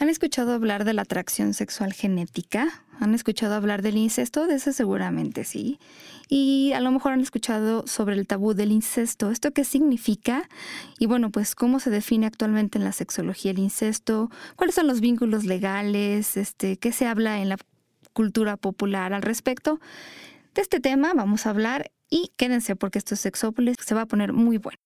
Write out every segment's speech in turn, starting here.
¿Han escuchado hablar de la atracción sexual genética? ¿Han escuchado hablar del incesto? De eso seguramente sí. Y a lo mejor han escuchado sobre el tabú del incesto. ¿Esto qué significa? Y bueno, pues cómo se define actualmente en la sexología el incesto, cuáles son los vínculos legales, este, qué se habla en la cultura popular al respecto. De este tema vamos a hablar y quédense porque esto es Sexópolis, se va a poner muy bueno.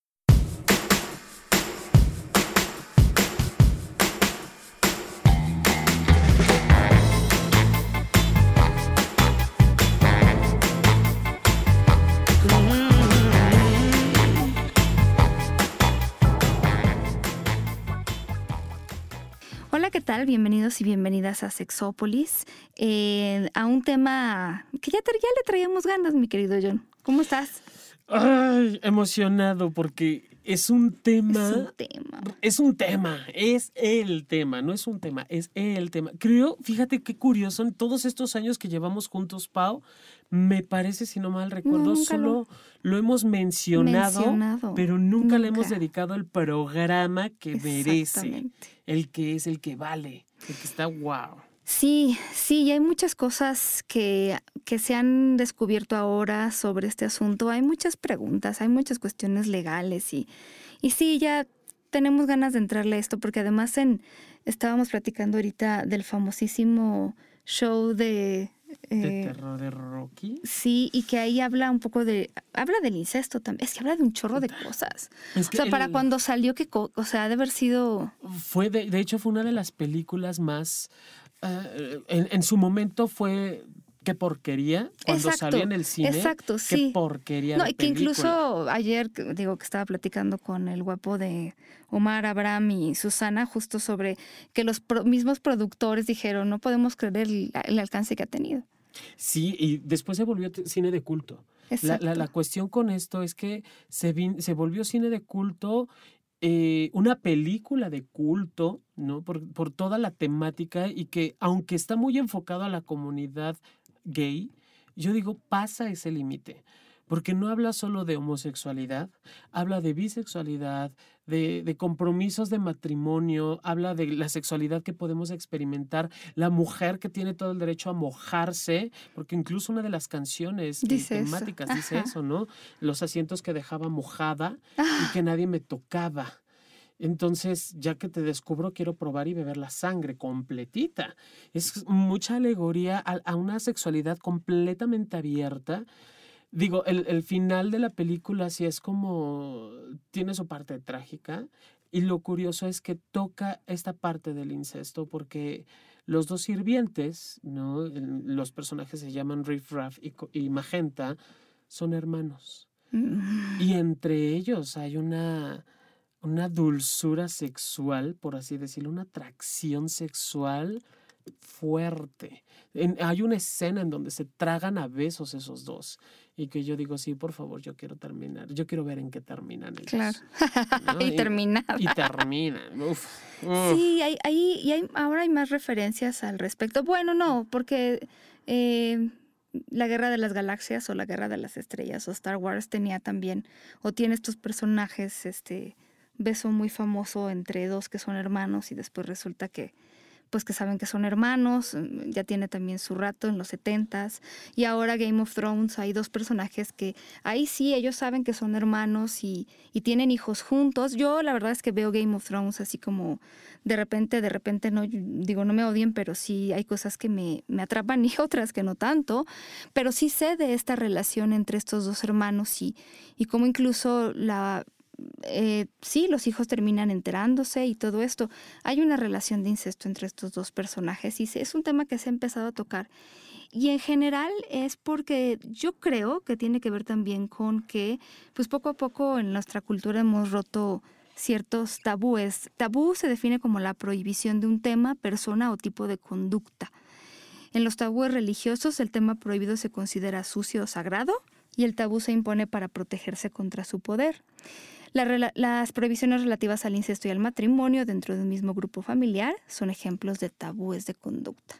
Tal? Bienvenidos y bienvenidas a Sexópolis, eh, a un tema que ya, ya le traíamos ganas, mi querido John. ¿Cómo estás? Ay, emocionado porque es un tema. Es un tema. Es un tema, es el tema, no es un tema, es el tema. Creo, fíjate qué curioso, en todos estos años que llevamos juntos, Pau, me parece, si no mal recuerdo, solo lo, hemos mencionado, Mencionado. pero nunca, le hemos dedicado el programa que merece, el que es el que vale, el que está wow. Sí, sí, y hay muchas cosas que, que se han descubierto ahora sobre este asunto. Hay muchas preguntas, hay muchas cuestiones legales y, y sí, ya tenemos ganas de entrarle a esto porque además en, estábamos platicando ahorita del famosísimo show de... De eh, terror de Rocky. Sí, y que ahí habla un poco de, habla del incesto también, es que habla de un chorro de cosas. Es O que sea, para cuando salió, que, o sea, ha de haber sido... Fue de, de hecho fue una de las películas más eh, en, en su momento fue qué porquería cuando Exacto, salió en el cine. exacto, Qué sí. porquería. No, de y que película. incluso ayer, digo, que estaba platicando con el guapo de Omar Abraham y Susana, justo sobre que los pro- mismos productores dijeron, no podemos creer el, el alcance que ha tenido. Sí, y después se volvió cine de culto. La- la cuestión con esto es que se, vin- se volvió cine de culto, eh, una película de culto, ¿no? Por, por toda la temática y que aunque está muy enfocado a la comunidad gay, yo digo, pasa ese límite. Porque no habla solo de homosexualidad, habla de bisexualidad, de, de compromisos de matrimonio, habla de la sexualidad que podemos experimentar, la mujer que tiene todo el derecho a mojarse, porque incluso una de las canciones eh, Dice eso, temáticas dice eso, ¿no? Los asientos que dejaba mojada y Ah, que nadie me tocaba. Entonces, ya que te descubro, quiero probar y beber la sangre completita. Es mucha alegoría a, a una sexualidad completamente abierta. Digo, el, el final de la película sí es como, tiene su parte trágica. Y lo curioso es que toca esta parte del incesto porque los dos sirvientes, ¿no? Los personajes se llaman Riff Raff y Magenta, son hermanos. mm, Y entre ellos hay una, una dulzura sexual, por así decirlo, una atracción sexual fuerte. En- hay una escena en donde se tragan a besos esos dos. Y que yo digo, sí, por favor, yo quiero terminar. Yo quiero ver en qué terminan ellos. claro. ¿no? y terminar. Y terminan. Uf, uf. Sí, hay, hay- y hay, ahora hay más referencias al respecto. Bueno, no, porque eh, la Guerra de las Galaxias o la Guerra de las Estrellas o Star Wars tenía también, o tiene estos personajes, este beso muy famoso entre dos que son hermanos y después resulta que pues que saben que son hermanos, mm, ya tiene también su rato en los setentas y ahora Game of Thrones hay dos personajes que ahí sí ellos saben que son hermanos y, y tienen hijos juntos. Yo la verdad es que veo Game of Thrones así como de repente, de repente no, digo no me odien, pero sí hay cosas que me, me atrapan y otras que no tanto, pero sí sé de esta relación entre estos dos hermanos y, y cómo incluso la... eh, sí, los hijos terminan enterándose y todo esto. Hay una relación de incesto entre estos dos personajes y es un tema que se ha empezado a tocar. Y en general es porque yo creo que tiene que ver también con que, pues poco a poco en nuestra cultura hemos roto ciertos tabúes. Tabú se define como la prohibición de un tema, persona o tipo de conducta. En los tabúes religiosos el tema prohibido se considera sucio o sagrado y el tabú se impone para protegerse contra su poder. La las prohibiciones relativas al incesto y al matrimonio dentro de un mismo grupo familiar son ejemplos de tabúes de conducta.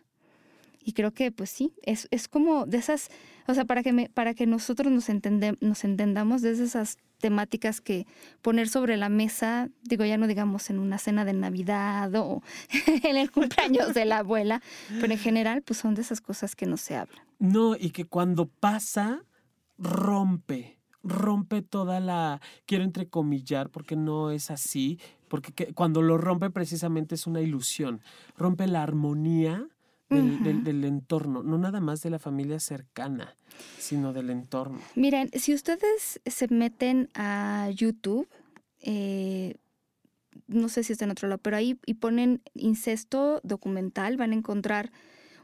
Y creo que, pues sí, es, es como de esas, o sea, para que, me, para que nosotros nos, entende- nos entendamos de esas temáticas que poner sobre la mesa, digo, ya no digamos en una cena de Navidad o en el cumpleaños de la abuela, pero en general, pues son de esas cosas que no se hablan. No, y que cuando pasa, rompe, rompe toda la, quiero entrecomillar porque no es así, porque cuando lo rompe precisamente es una ilusión, rompe la armonía del, entorno, no nada más de la familia cercana, sino del entorno. Miren, si ustedes se meten a YouTube, eh, no sé si está en otro lado, pero ahí y ponen incesto documental, van a encontrar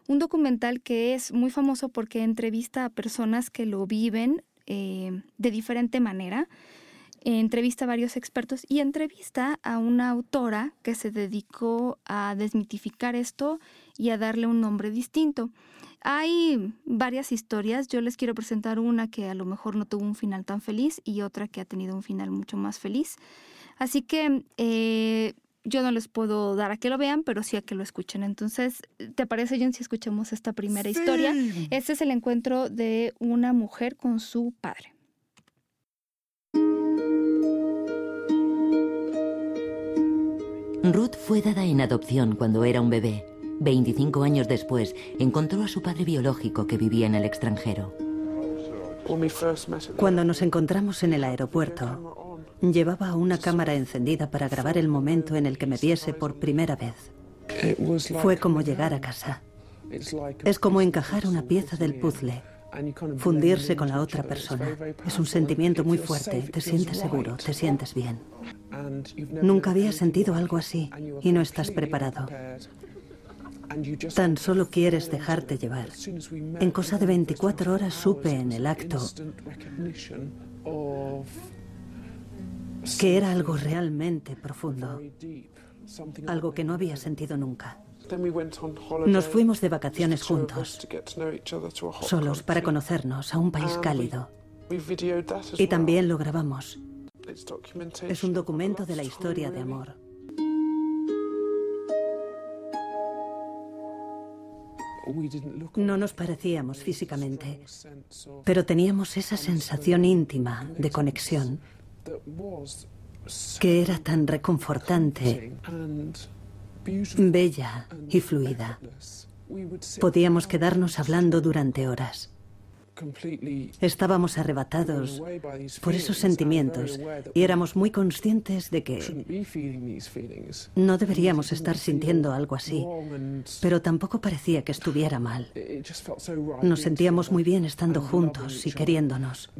un documental que es muy famoso porque entrevista a personas que lo viven eh, de diferente manera. Entrevista a varios expertos y entrevista a una autora que se dedicó a desmitificar esto y a darle un nombre distinto. Hay varias historias, yo les quiero presentar una que a lo mejor no tuvo un final tan feliz y otra que ha tenido un final mucho más feliz. Así que eh, yo no les puedo dar a que lo vean, pero sí a que lo escuchen. Entonces, ¿te parece, John, si escuchamos esta primera historia? Este es el encuentro de una mujer con su padre. Ruth fue dada en adopción cuando era un bebé. 25 años después, encontró a su padre biológico que vivía en el extranjero. Cuando nos encontramos en el aeropuerto, llevaba una cámara encendida para grabar el momento en el que me viese por primera vez. Fue como llegar a casa. Es como encajar una pieza del puzzle, fundirse con la otra persona. Es un sentimiento muy fuerte, te sientes seguro, te sientes bien. Nunca había sentido algo así y no estás preparado. Tan solo quieres dejarte llevar. En cosa de 24 horas supe en el acto que era algo realmente profundo, algo que no había sentido nunca. Nos fuimos de vacaciones juntos, solos para conocernos a un país cálido. Y también lo grabamos. Es un documento de la historia de amor. No nos parecíamos físicamente, pero teníamos esa sensación íntima de conexión que era tan reconfortante, bella y fluida. Podíamos quedarnos hablando durante horas. Estábamos arrebatados por esos sentimientos y éramos muy conscientes de que no deberíamos estar sintiendo algo así, pero tampoco parecía que estuviera mal. Nos sentíamos muy bien estando juntos y queriéndonos.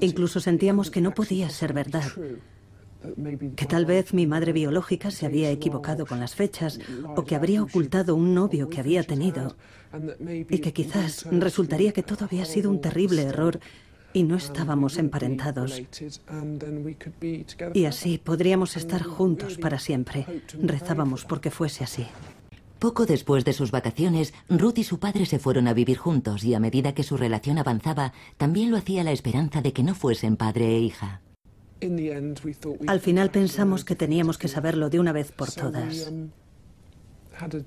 Incluso sentíamos que no podía ser verdad que tal vez mi madre biológica se había equivocado con las fechas o que habría ocultado un novio que había tenido y que quizás resultaría que todo había sido un terrible error y no estábamos emparentados. Y así podríamos estar juntos para siempre. Rezábamos porque fuese así. Poco después de sus vacaciones, Ruth y su padre se fueron a vivir juntos y a medida que su relación avanzaba, también lo hacía la esperanza de que no fuesen padre e hija. Al final pensamos que teníamos que saberlo de una vez por todas. Um,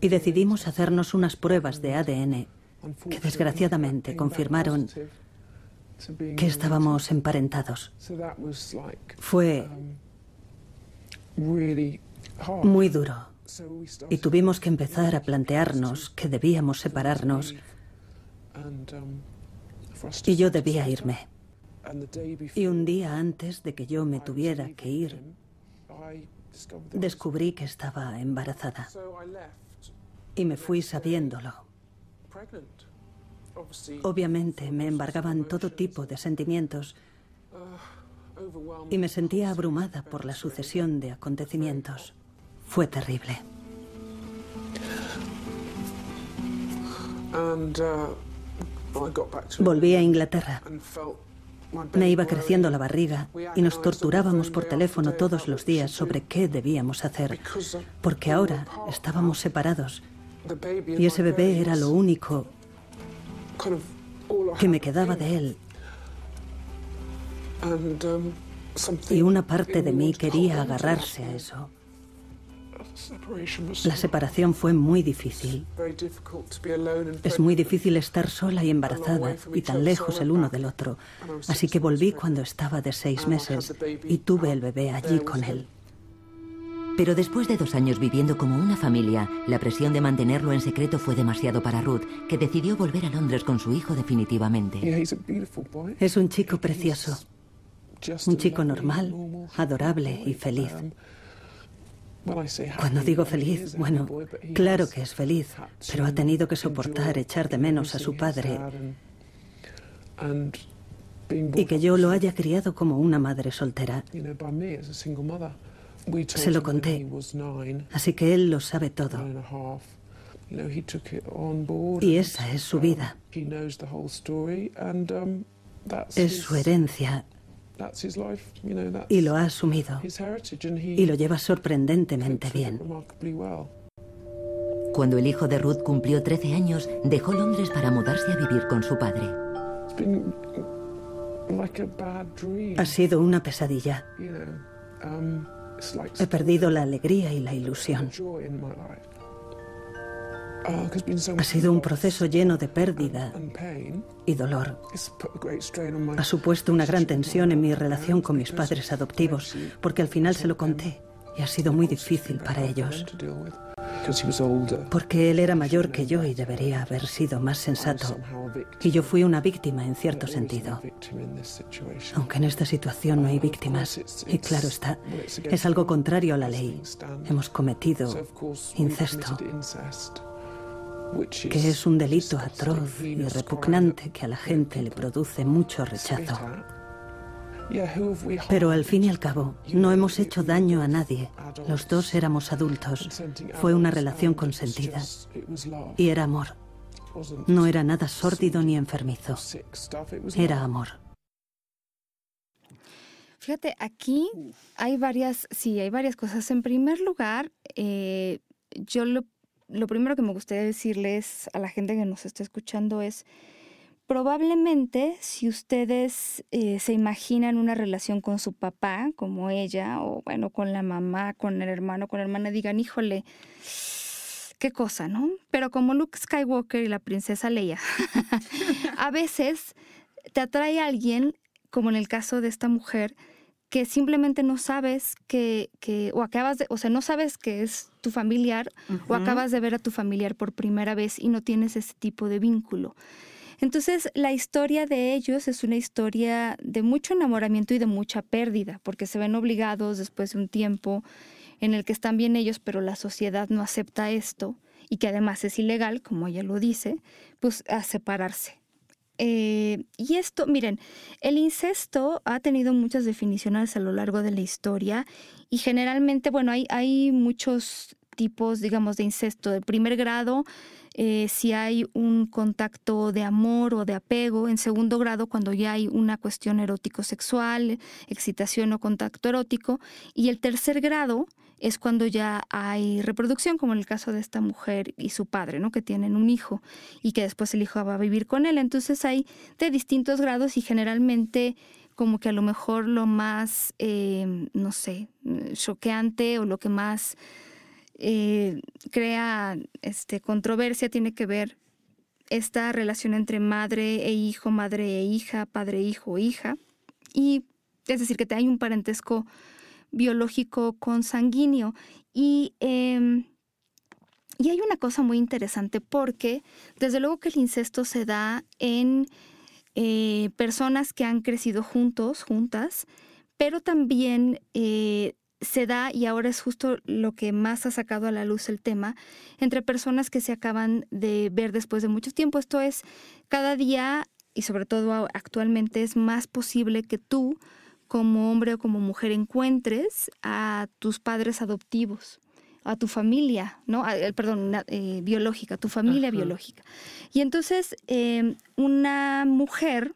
y decidimos hacernos unas pruebas de ADN que desgraciadamente confirmaron que estábamos emparentados. Fue um, muy duro y tuvimos que empezar a plantearnos que debíamos separarnos um, y yo debía irme. Y un día antes de que yo me tuviera que ir, descubrí que estaba embarazada. Y me fui sabiéndolo. Obviamente me embargaban todo tipo de sentimientos y me sentía abrumada por la sucesión de acontecimientos. Fue terrible. Volví a Inglaterra me iba creciendo la barriga y nos torturábamos por teléfono todos los días sobre qué debíamos hacer, porque ahora estábamos separados y ese bebé era lo único que me quedaba de él. Y una parte de mí quería agarrarse a eso. La separación fue muy difícil. Es muy difícil estar sola y embarazada y tan lejos el uno del otro. Así que volví cuando estaba de seis meses y tuve el bebé allí con él. Pero después de dos años viviendo como una familia, la presión de mantenerlo en secreto fue demasiado para Ruth, que decidió volver a Londres con su hijo definitivamente. Es un chico precioso, un chico normal, adorable y feliz. Cuando digo feliz, bueno, claro que es feliz, pero ha tenido que soportar echar de menos a su padre y que yo lo haya criado como una madre soltera. Se lo conté, así que él lo sabe todo. Y esa es su vida. Es su herencia y lo ha asumido y lo lleva sorprendentemente bien. Cuando el hijo de Ruth cumplió 13 años, dejó Londres para mudarse a vivir con su padre. Ha sido una pesadilla. He perdido la alegría y la ilusión. Ha sido un proceso lleno de pérdida y dolor. Ha supuesto una gran tensión en mi relación con mis padres adoptivos, porque al final se lo conté y ha sido muy difícil para ellos. Porque él era mayor que yo y debería haber sido más sensato. Y yo fui una víctima en cierto sentido. Aunque en esta situación no hay víctimas. Y claro está, es algo contrario a la ley. Hemos cometido incesto que es un delito atroz y repugnante que a la gente le produce mucho rechazo. Pero al fin y al cabo, no hemos hecho daño a nadie. Los dos éramos adultos. Fue una relación consentida. Y era amor. No era nada sórdido ni enfermizo. Era amor. Fíjate, aquí hay varias, sí, hay varias cosas. En primer lugar, eh, yo lo, lo primero que me gustaría decirles a la gente que nos está escuchando es, Probablemente si ustedes eh, se imaginan una relación con su papá, como ella, o bueno, con la mamá, con el hermano, con la hermana, digan, híjole, qué cosa, ¿no? Pero como Luke Skywalker y la princesa Leia, a veces te atrae alguien, como en el caso de esta mujer, que simplemente no sabes que, que, o acabas de, o sea, no sabes que es tu familiar, o acabas de ver a tu familiar por primera vez y no tienes ese tipo de vínculo. Entonces, la historia de ellos es una historia de mucho enamoramiento y de mucha pérdida, porque se ven obligados después de un tiempo en el que están bien ellos, pero la sociedad no acepta esto y que además es ilegal, como ella lo dice, pues a separarse. Eh, y esto, miren, el incesto ha tenido muchas definiciones a lo largo de la historia y generalmente, bueno, hay, muchos tipos, digamos, de incesto. De primer grado eh, si hay un contacto de amor o de apego. En segundo grado, cuando ya hay una cuestión erótico-sexual, excitación o contacto erótico. Y el tercer grado es cuando ya hay reproducción, como en el caso de esta mujer y su padre, ¿no? Que tienen un hijo y que después el hijo va a vivir con él. Entonces hay de distintos grados y generalmente como que a lo mejor lo más, eh, no sé, choqueante o lo que más eh, crea este, controversia tiene que ver esta relación entre madre e hijo, madre e hija, padre, hijo, hija. Y es decir, que hay un parentesco biológico consanguíneo. Y, em, y hay una cosa muy interesante porque desde luego que el incesto se da en eh, personas que han crecido juntos, juntas, pero también eh, se da, y ahora es justo lo que más ha sacado a la luz el tema, entre personas que se acaban de ver después de mucho tiempo. Esto es, cada día, y sobre todo actualmente, es más posible que tú, como hombre o como mujer, encuentres a tus padres adoptivos a tu familia, ¿no? Eh, perdón, eh, biológica, tu familia biológica. Y entonces, em, una mujer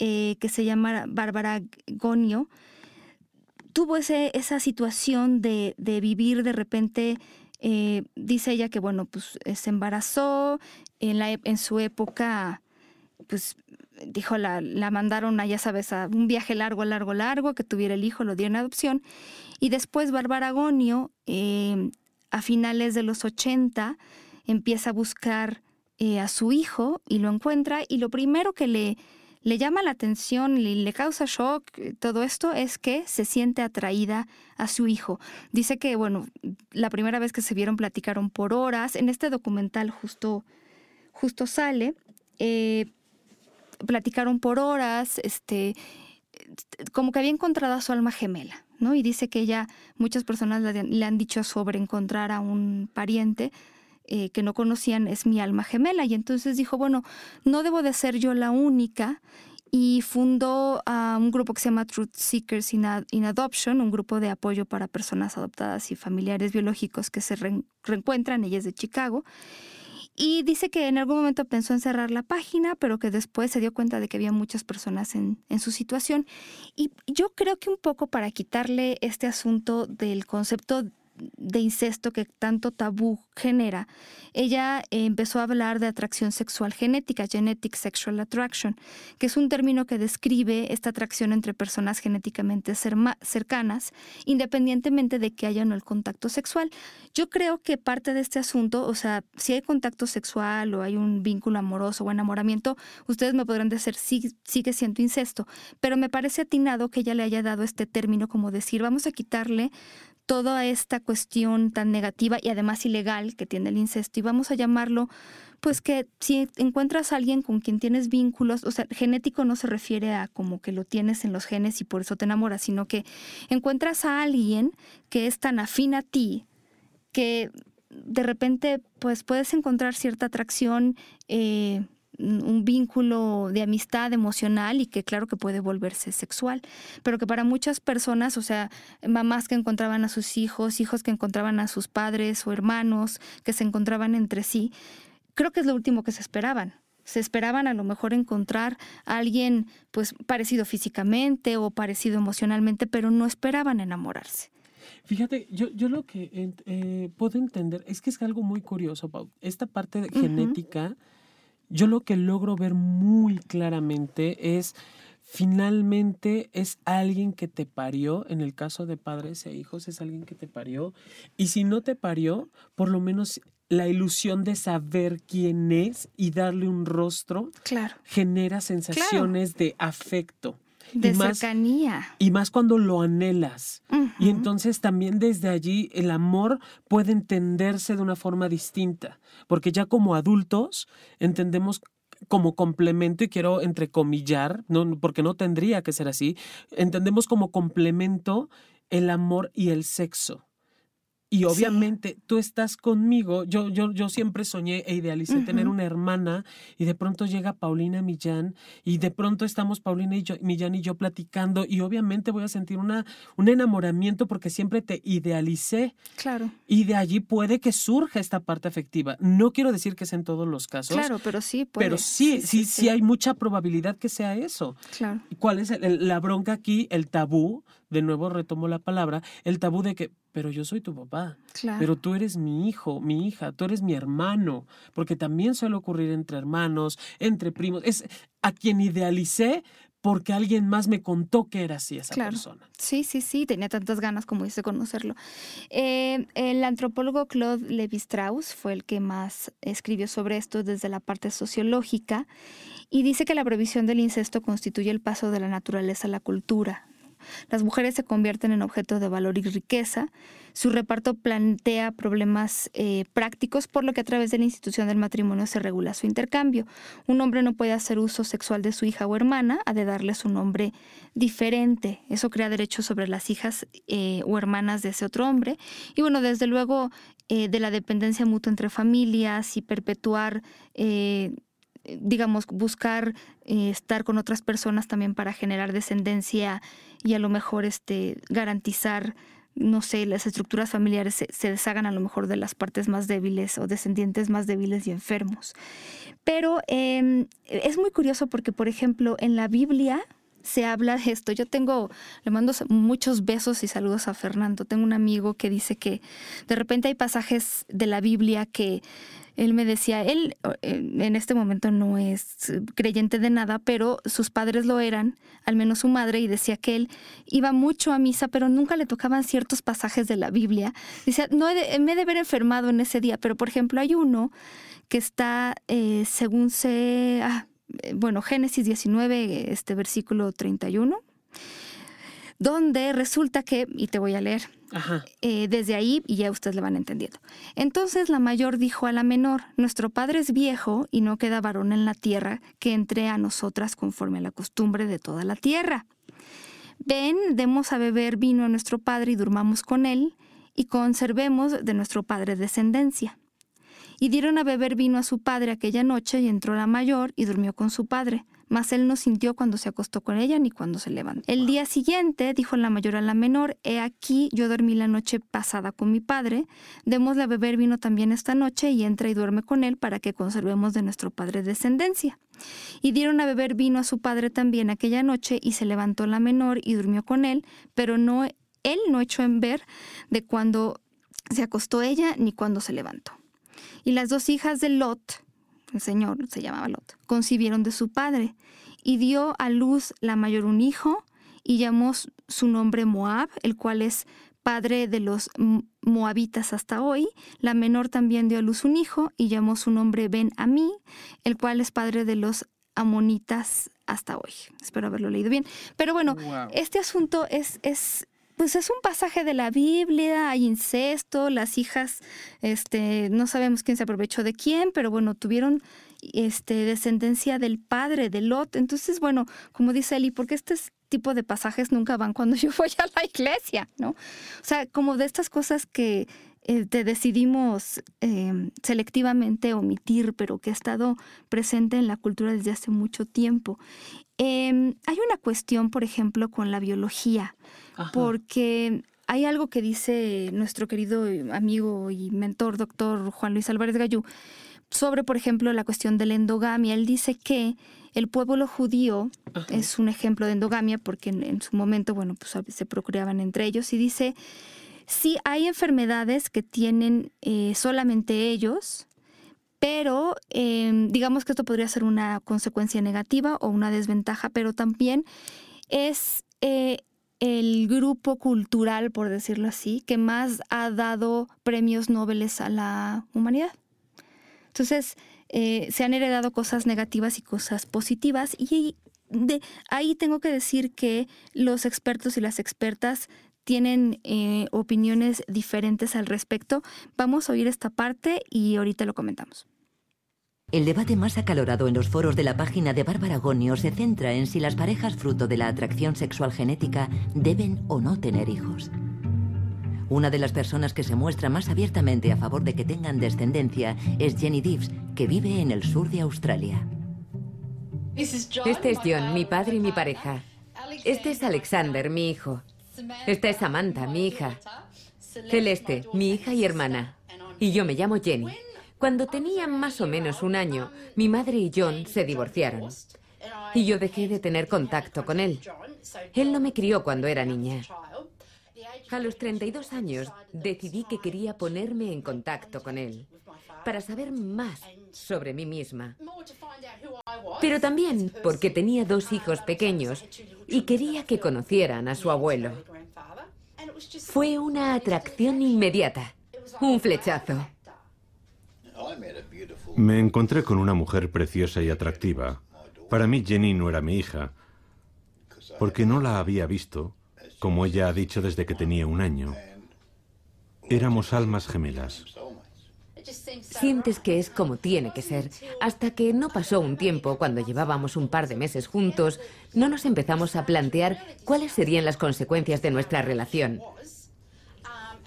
eh, que se llama Bárbara Gonio, tuvo ese, esa situación de, vivir de repente, eh, dice ella que, bueno, pues eh, se embarazó, en, la, en su época, pues dijo, la, la mandaron a, ya sabes, a un viaje largo, largo, largo, que tuviera el hijo, lo dieron en adopción. Y después Bárbara Agonio, eh, a finales de los 80, empieza a buscar eh, a su hijo y lo encuentra y lo primero que le, le llama la atención y le causa shock, eh, todo esto, es que se siente atraída a su hijo. Dice que, bueno, la primera vez que se vieron platicaron por horas. En este documental justo, justo sale. Platicaron por horas, este, como que había encontrado a su alma gemela, ¿no? Y dice que ella, muchas personas le han dicho sobre encontrar a un pariente eh, que no conocían es mi alma gemela. Y entonces dijo, bueno, no debo de ser yo la única. Y fundó a un grupo que se llama Truth Seekers in, Adoption, un grupo de apoyo para personas adoptadas y familiares biológicos que se reencuentran, ella es de Chicago. Y dice que en algún momento pensó en cerrar la página, pero que después se dio cuenta de que había muchas personas en, en, su situación. Y yo creo que un poco para quitarle este asunto del concepto de incesto que tanto tabú genera, ella empezó a hablar de atracción sexual genética, genetic sexual attraction, que es un término que describe esta atracción entre personas genéticamente cercanas, independientemente de que haya o no el contacto sexual. Yo creo que parte de este asunto, o sea, si hay contacto sexual o hay un vínculo amoroso o enamoramiento, ustedes me podrán decir, sí, sigue siendo incesto, pero me parece atinado que ella le haya dado este término como decir, vamos a quitarle toda esta cuestión tan negativa y además ilegal que tiene el incesto y vamos a llamarlo pues que si encuentras a alguien con quien tienes vínculos, o sea, genético no se refiere a como que lo tienes en los genes y por eso te enamoras, sino que encuentras a alguien que es tan afín a ti que de repente pues puedes encontrar cierta atracción eh, un vínculo de amistad emocional y que claro que puede volverse sexual, pero que para muchas personas, o sea, mamás que encontraban a sus hijos, hijos que encontraban a sus padres o hermanos que se encontraban entre sí, creo que es lo último que se esperaban. Se esperaban a lo mejor encontrar a alguien pues parecido físicamente o parecido emocionalmente, pero no esperaban enamorarse. Fíjate, yo, yo lo que eh, puedo entender es que es algo muy curioso, Pau. Esta parte de genética yo lo que logro ver muy claramente es finalmente es alguien que te parió, en el caso de padres e hijos es alguien que te parió, y si no te parió, por lo menos la ilusión de saber quién es y darle un rostro claro. genera sensaciones de afecto. De cercanía. Y más cuando lo anhelas. Y entonces también desde allí el amor puede entenderse de una forma distinta, porque ya como adultos entendemos como complemento, y quiero entrecomillar, no, porque no tendría que ser así, entendemos como complemento el amor y el sexo. Y obviamente tú estás conmigo, yo, yo, yo siempre soñé e idealicé tener una hermana y de pronto llega Paulina Millán y de pronto estamos Paulina y yo, Millán y yo platicando y obviamente voy a sentir una, un enamoramiento porque siempre te idealicé. Claro. Y de allí puede que surja esta parte afectiva. No quiero decir que sea en todos los casos. Claro, pero sí puede. Pero sí, sí, sí, hay mucha probabilidad que sea eso. Claro. ¿Cuál es la bronca aquí? El tabú, de nuevo retomo la palabra, el tabú de que pero yo soy tu papá. Pero tú eres mi hijo, mi hija, tú eres mi hermano, porque también suele ocurrir entre hermanos, entre primos. Es a quien idealicé porque alguien más me contó que era así esa persona. Sí, sí, sí, tenía tantas ganas como dice conocerlo. Eh, el antropólogo Claude Levi-Strauss fue el que más escribió sobre esto desde la parte sociológica y dice que la previsión del incesto constituye el paso de la naturaleza a la cultura, las mujeres se convierten en objeto de valor y riqueza. Su reparto plantea problemas eh, prácticos, por lo que a través de la institución del matrimonio se regula su intercambio. Un hombre no puede hacer uso sexual de su hija o hermana, ha de darles un nombre diferente. Eso crea derechos sobre las hijas eh, o hermanas de ese otro hombre. Y bueno, desde luego, eh, de la dependencia mutua entre familias y perpetuar digamos, buscar estar con otras personas también para generar descendencia y a lo mejor este, garantizar, no sé, las estructuras familiares se, deshagan a lo mejor de las partes más débiles o descendientes más débiles y enfermos. Pero em, es muy curioso porque, por ejemplo, en la Biblia se habla de esto. Yo tengo, le mando muchos besos y saludos a Fernando. Tengo un amigo que dice que de repente hay pasajes de la Biblia que él me decía, él en este momento no es creyente de nada, pero sus padres lo eran, al menos su madre, y decía que él iba mucho a misa, pero nunca le tocaban ciertos pasajes de la Biblia. Dice, no me he de haber enfermado en ese día, pero por ejemplo hay uno que está, eh, según se, eh, bueno, Génesis 19, este versículo 31 donde resulta que, y te voy a leer, eh, desde ahí y ya ustedes le van entendiendo. Entonces la mayor dijo a la menor, nuestro padre es viejo y no queda varón en la tierra que entre a nosotras conforme a la costumbre de toda la tierra. Ven, demos a beber vino a nuestro padre y durmamos con él y conservemos de nuestro padre descendencia. Y dieron a beber vino a su padre aquella noche y entró la mayor y durmió con su padre mas él no sintió cuando se acostó con ella ni cuando se levantó. El día siguiente dijo la mayor a la menor, he aquí, yo dormí la noche pasada con mi padre, démosle a beber vino también esta noche y entra y duerme con él para que conservemos de nuestro padre descendencia. Y dieron a beber vino a su padre también aquella noche y se levantó la menor y durmió con él, pero no él no echó en ver de cuando se acostó ella ni cuando se levantó. Y las dos hijas de Lot, el Señor se llamaba Lot, concibieron de su padre y dio a luz la mayor un hijo y llamó su nombre Moab, el cual es padre de los moabitas hasta hoy. La menor también dio a luz un hijo y llamó su nombre Ben Amí, el cual es padre de los amonitas hasta hoy. Espero haberlo leído bien. Pero bueno, este asunto es, es pues es un pasaje de la Biblia, hay incesto, las hijas, este, no sabemos quién se aprovechó de quién, pero bueno, tuvieron este, descendencia del padre de Lot. Entonces, bueno, como dice Eli, porque este tipo de pasajes nunca van cuando yo voy a la iglesia, ¿no? O sea, como de estas cosas que eh, te decidimos em, selectivamente omitir, pero que ha estado presente en la cultura desde hace mucho tiempo. Em, hay una cuestión, por ejemplo, con la biología porque hay algo que dice nuestro querido amigo y mentor, doctor Juan Luis Álvarez Gallú, sobre, por ejemplo, la cuestión de la endogamia. Él dice que el pueblo judío es un ejemplo de endogamia porque en, su momento, bueno, pues se procreaban entre ellos y dice, sí hay enfermedades que tienen eh, solamente ellos, pero em, digamos que esto podría ser una consecuencia negativa o una desventaja, pero también es eh, el grupo cultural, por decirlo así, que más ha dado premios Nobel a la humanidad. Entonces, eh, se han heredado cosas negativas y cosas positivas y de ahí tengo que decir que los expertos y las expertas tienen eh, opiniones diferentes al respecto. Vamos a oír esta parte y ahorita lo comentamos. El debate más acalorado en los foros de la página de Bárbara Gonio se centra en si las parejas fruto de la atracción sexual genética deben o no tener hijos. Una de las personas que se muestra más abiertamente a favor de que tengan descendencia es Jenny Dives, que vive en el sur de Australia. Este es John, mi padre y mi pareja. Este es Alexander, mi hijo. Esta es Samantha, mi hija. Celeste, mi hija y hermana. Y yo me llamo Jenny. Cuando tenía más o menos un año, mi madre y John se divorciaron. Y yo dejé de tener contacto con él. Él no me crió cuando era niña. A los 32 años decidí que quería ponerme en contacto con él para saber más sobre mí misma. Pero también porque tenía dos hijos pequeños y quería que conocieran a su abuelo. Fue una atracción inmediata, un flechazo. Me encontré con una mujer preciosa y atractiva. Para mí Jenny no era mi hija, porque no la había visto, como ella ha dicho desde que tenía un año. Éramos almas gemelas. Sientes que es como tiene que ser, hasta que no pasó un tiempo, cuando llevábamos un par de meses juntos, no nos empezamos a plantear cuáles serían las consecuencias de nuestra relación.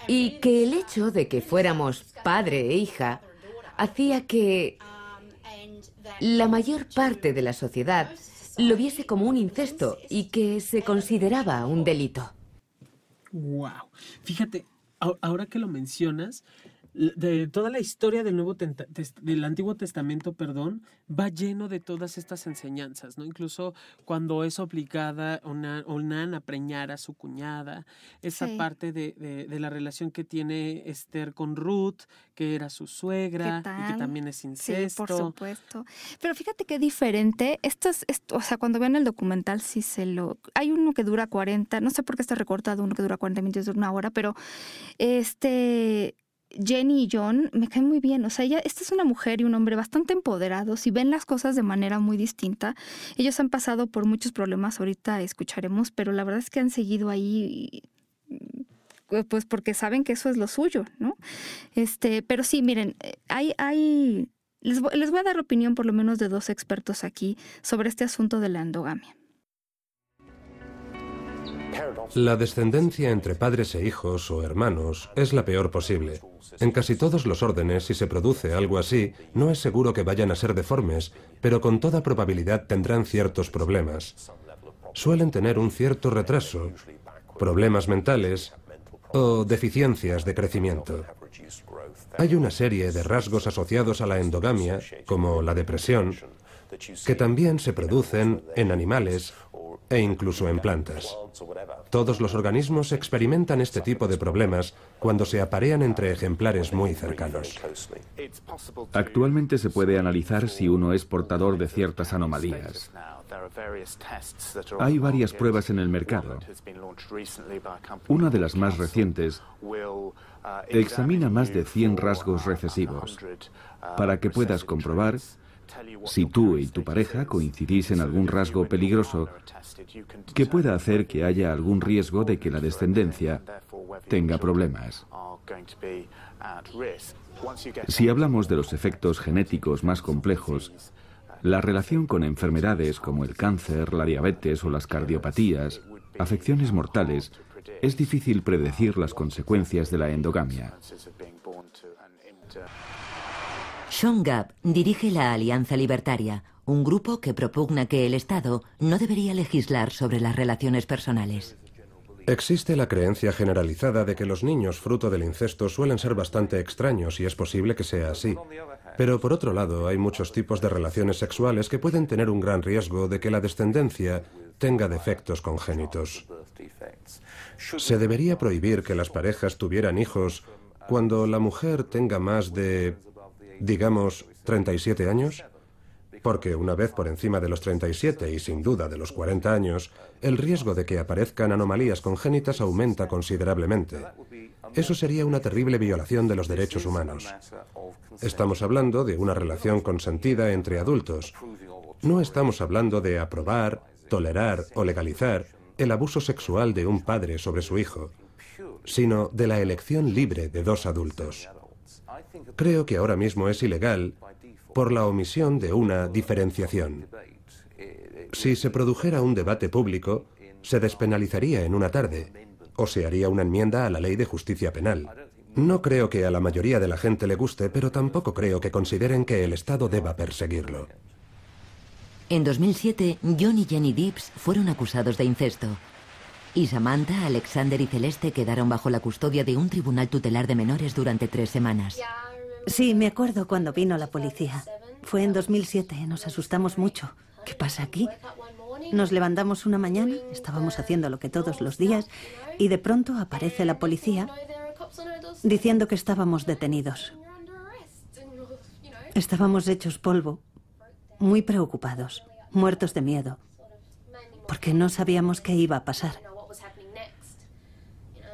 Y que el hecho de que fuéramos padre e hija hacía que la mayor parte de la sociedad lo viese como un incesto y que se consideraba un delito. Wow. Fíjate, ahora que lo mencionas, de toda la historia del Nuevo del Antiguo Testamento, perdón, va lleno de todas estas enseñanzas, ¿no? Incluso cuando es obligada una, Onan a preñar a su cuñada, esa parte de, de, la relación que tiene Esther con Ruth, que era su suegra y que también es incesto. Sí, por supuesto. Pero fíjate qué diferente. Esto es, esto, o sea, cuando vean el documental, sí se lo. Hay uno que dura 40, no sé por qué está recortado uno que dura 40 minutos, de una hora, pero este Jenny y John me caen muy bien. O sea, ella, esta es una mujer y un hombre bastante empoderados y ven las cosas de manera muy distinta. Ellos han pasado por muchos problemas, ahorita escucharemos, pero la verdad es que han seguido ahí eh, pues porque saben que eso es lo suyo, ¿no? Este, pero sí, miren, eh, hay, hay, les voy a dar opinión por lo menos de dos expertos aquí sobre este asunto de la endogamia. La descendencia entre padres e hijos o hermanos es la peor posible. En casi todos los órdenes, si se produce algo así, no es seguro que vayan a ser deformes, pero con toda probabilidad tendrán ciertos problemas. Suelen tener un cierto retraso, problemas mentales o deficiencias de crecimiento. Hay una serie de rasgos asociados a la endogamia, como la depresión, que también se producen en animales e incluso en plantas. Todos los organismos experimentan este tipo de problemas cuando se aparean entre ejemplares muy cercanos. Actualmente se puede analizar si uno es portador de ciertas anomalías. Hay varias pruebas en el mercado. Una de las más recientes examina más de 100 rasgos recesivos para que puedas comprobar si tú y tu pareja coincidís en algún rasgo peligroso que pueda hacer que haya algún riesgo de que la descendencia tenga problemas. Si hablamos de los efectos genéticos más complejos, la relación con enfermedades como el cáncer, la diabetes o las cardiopatías, afecciones mortales, es difícil predecir las consecuencias de la endogamia. Sean Gabb dirige la Alianza Libertaria, un grupo que propugna que el Estado no debería legislar sobre las relaciones personales. Existe la creencia generalizada de que los niños fruto del incesto suelen ser bastante extraños y es posible que sea así. Pero por otro lado, hay muchos tipos de relaciones sexuales que pueden tener un gran riesgo de que la descendencia tenga defectos congénitos. ¿Se debería prohibir que las parejas tuvieran hijos cuando la mujer tenga más de digamos, 37 años? Porque una vez por encima de los 37 y sin duda de los 40 años, el riesgo de que aparezcan anomalías congénitas aumenta considerablemente. Eso sería una terrible violación de los derechos humanos. Estamos hablando de una relación consentida entre adultos. No estamos hablando de aprobar, tolerar o legalizar el abuso sexual de un padre sobre su hijo, sino de la elección libre de dos adultos. Creo que ahora mismo es ilegal por la omisión de una diferenciación. Si se produjera un debate público, se despenalizaría en una tarde o se haría una enmienda a la ley de justicia penal. No creo que a la mayoría de la gente le guste, pero tampoco creo que consideren que el Estado deba perseguirlo. En 2007, John y Jenny Dips fueron acusados de incesto. Y Samantha, Alexander y Celeste quedaron bajo la custodia de un tribunal tutelar de menores durante tres semanas. Sí, me acuerdo cuando vino la policía. Fue en 2007, nos asustamos mucho. ¿Qué pasa aquí? Nos levantamos una mañana, estábamos haciendo lo que todos los días, y de pronto aparece la policía diciendo que estábamos detenidos. Estábamos hechos polvo, muy preocupados, muertos de miedo, porque no sabíamos qué iba a pasar.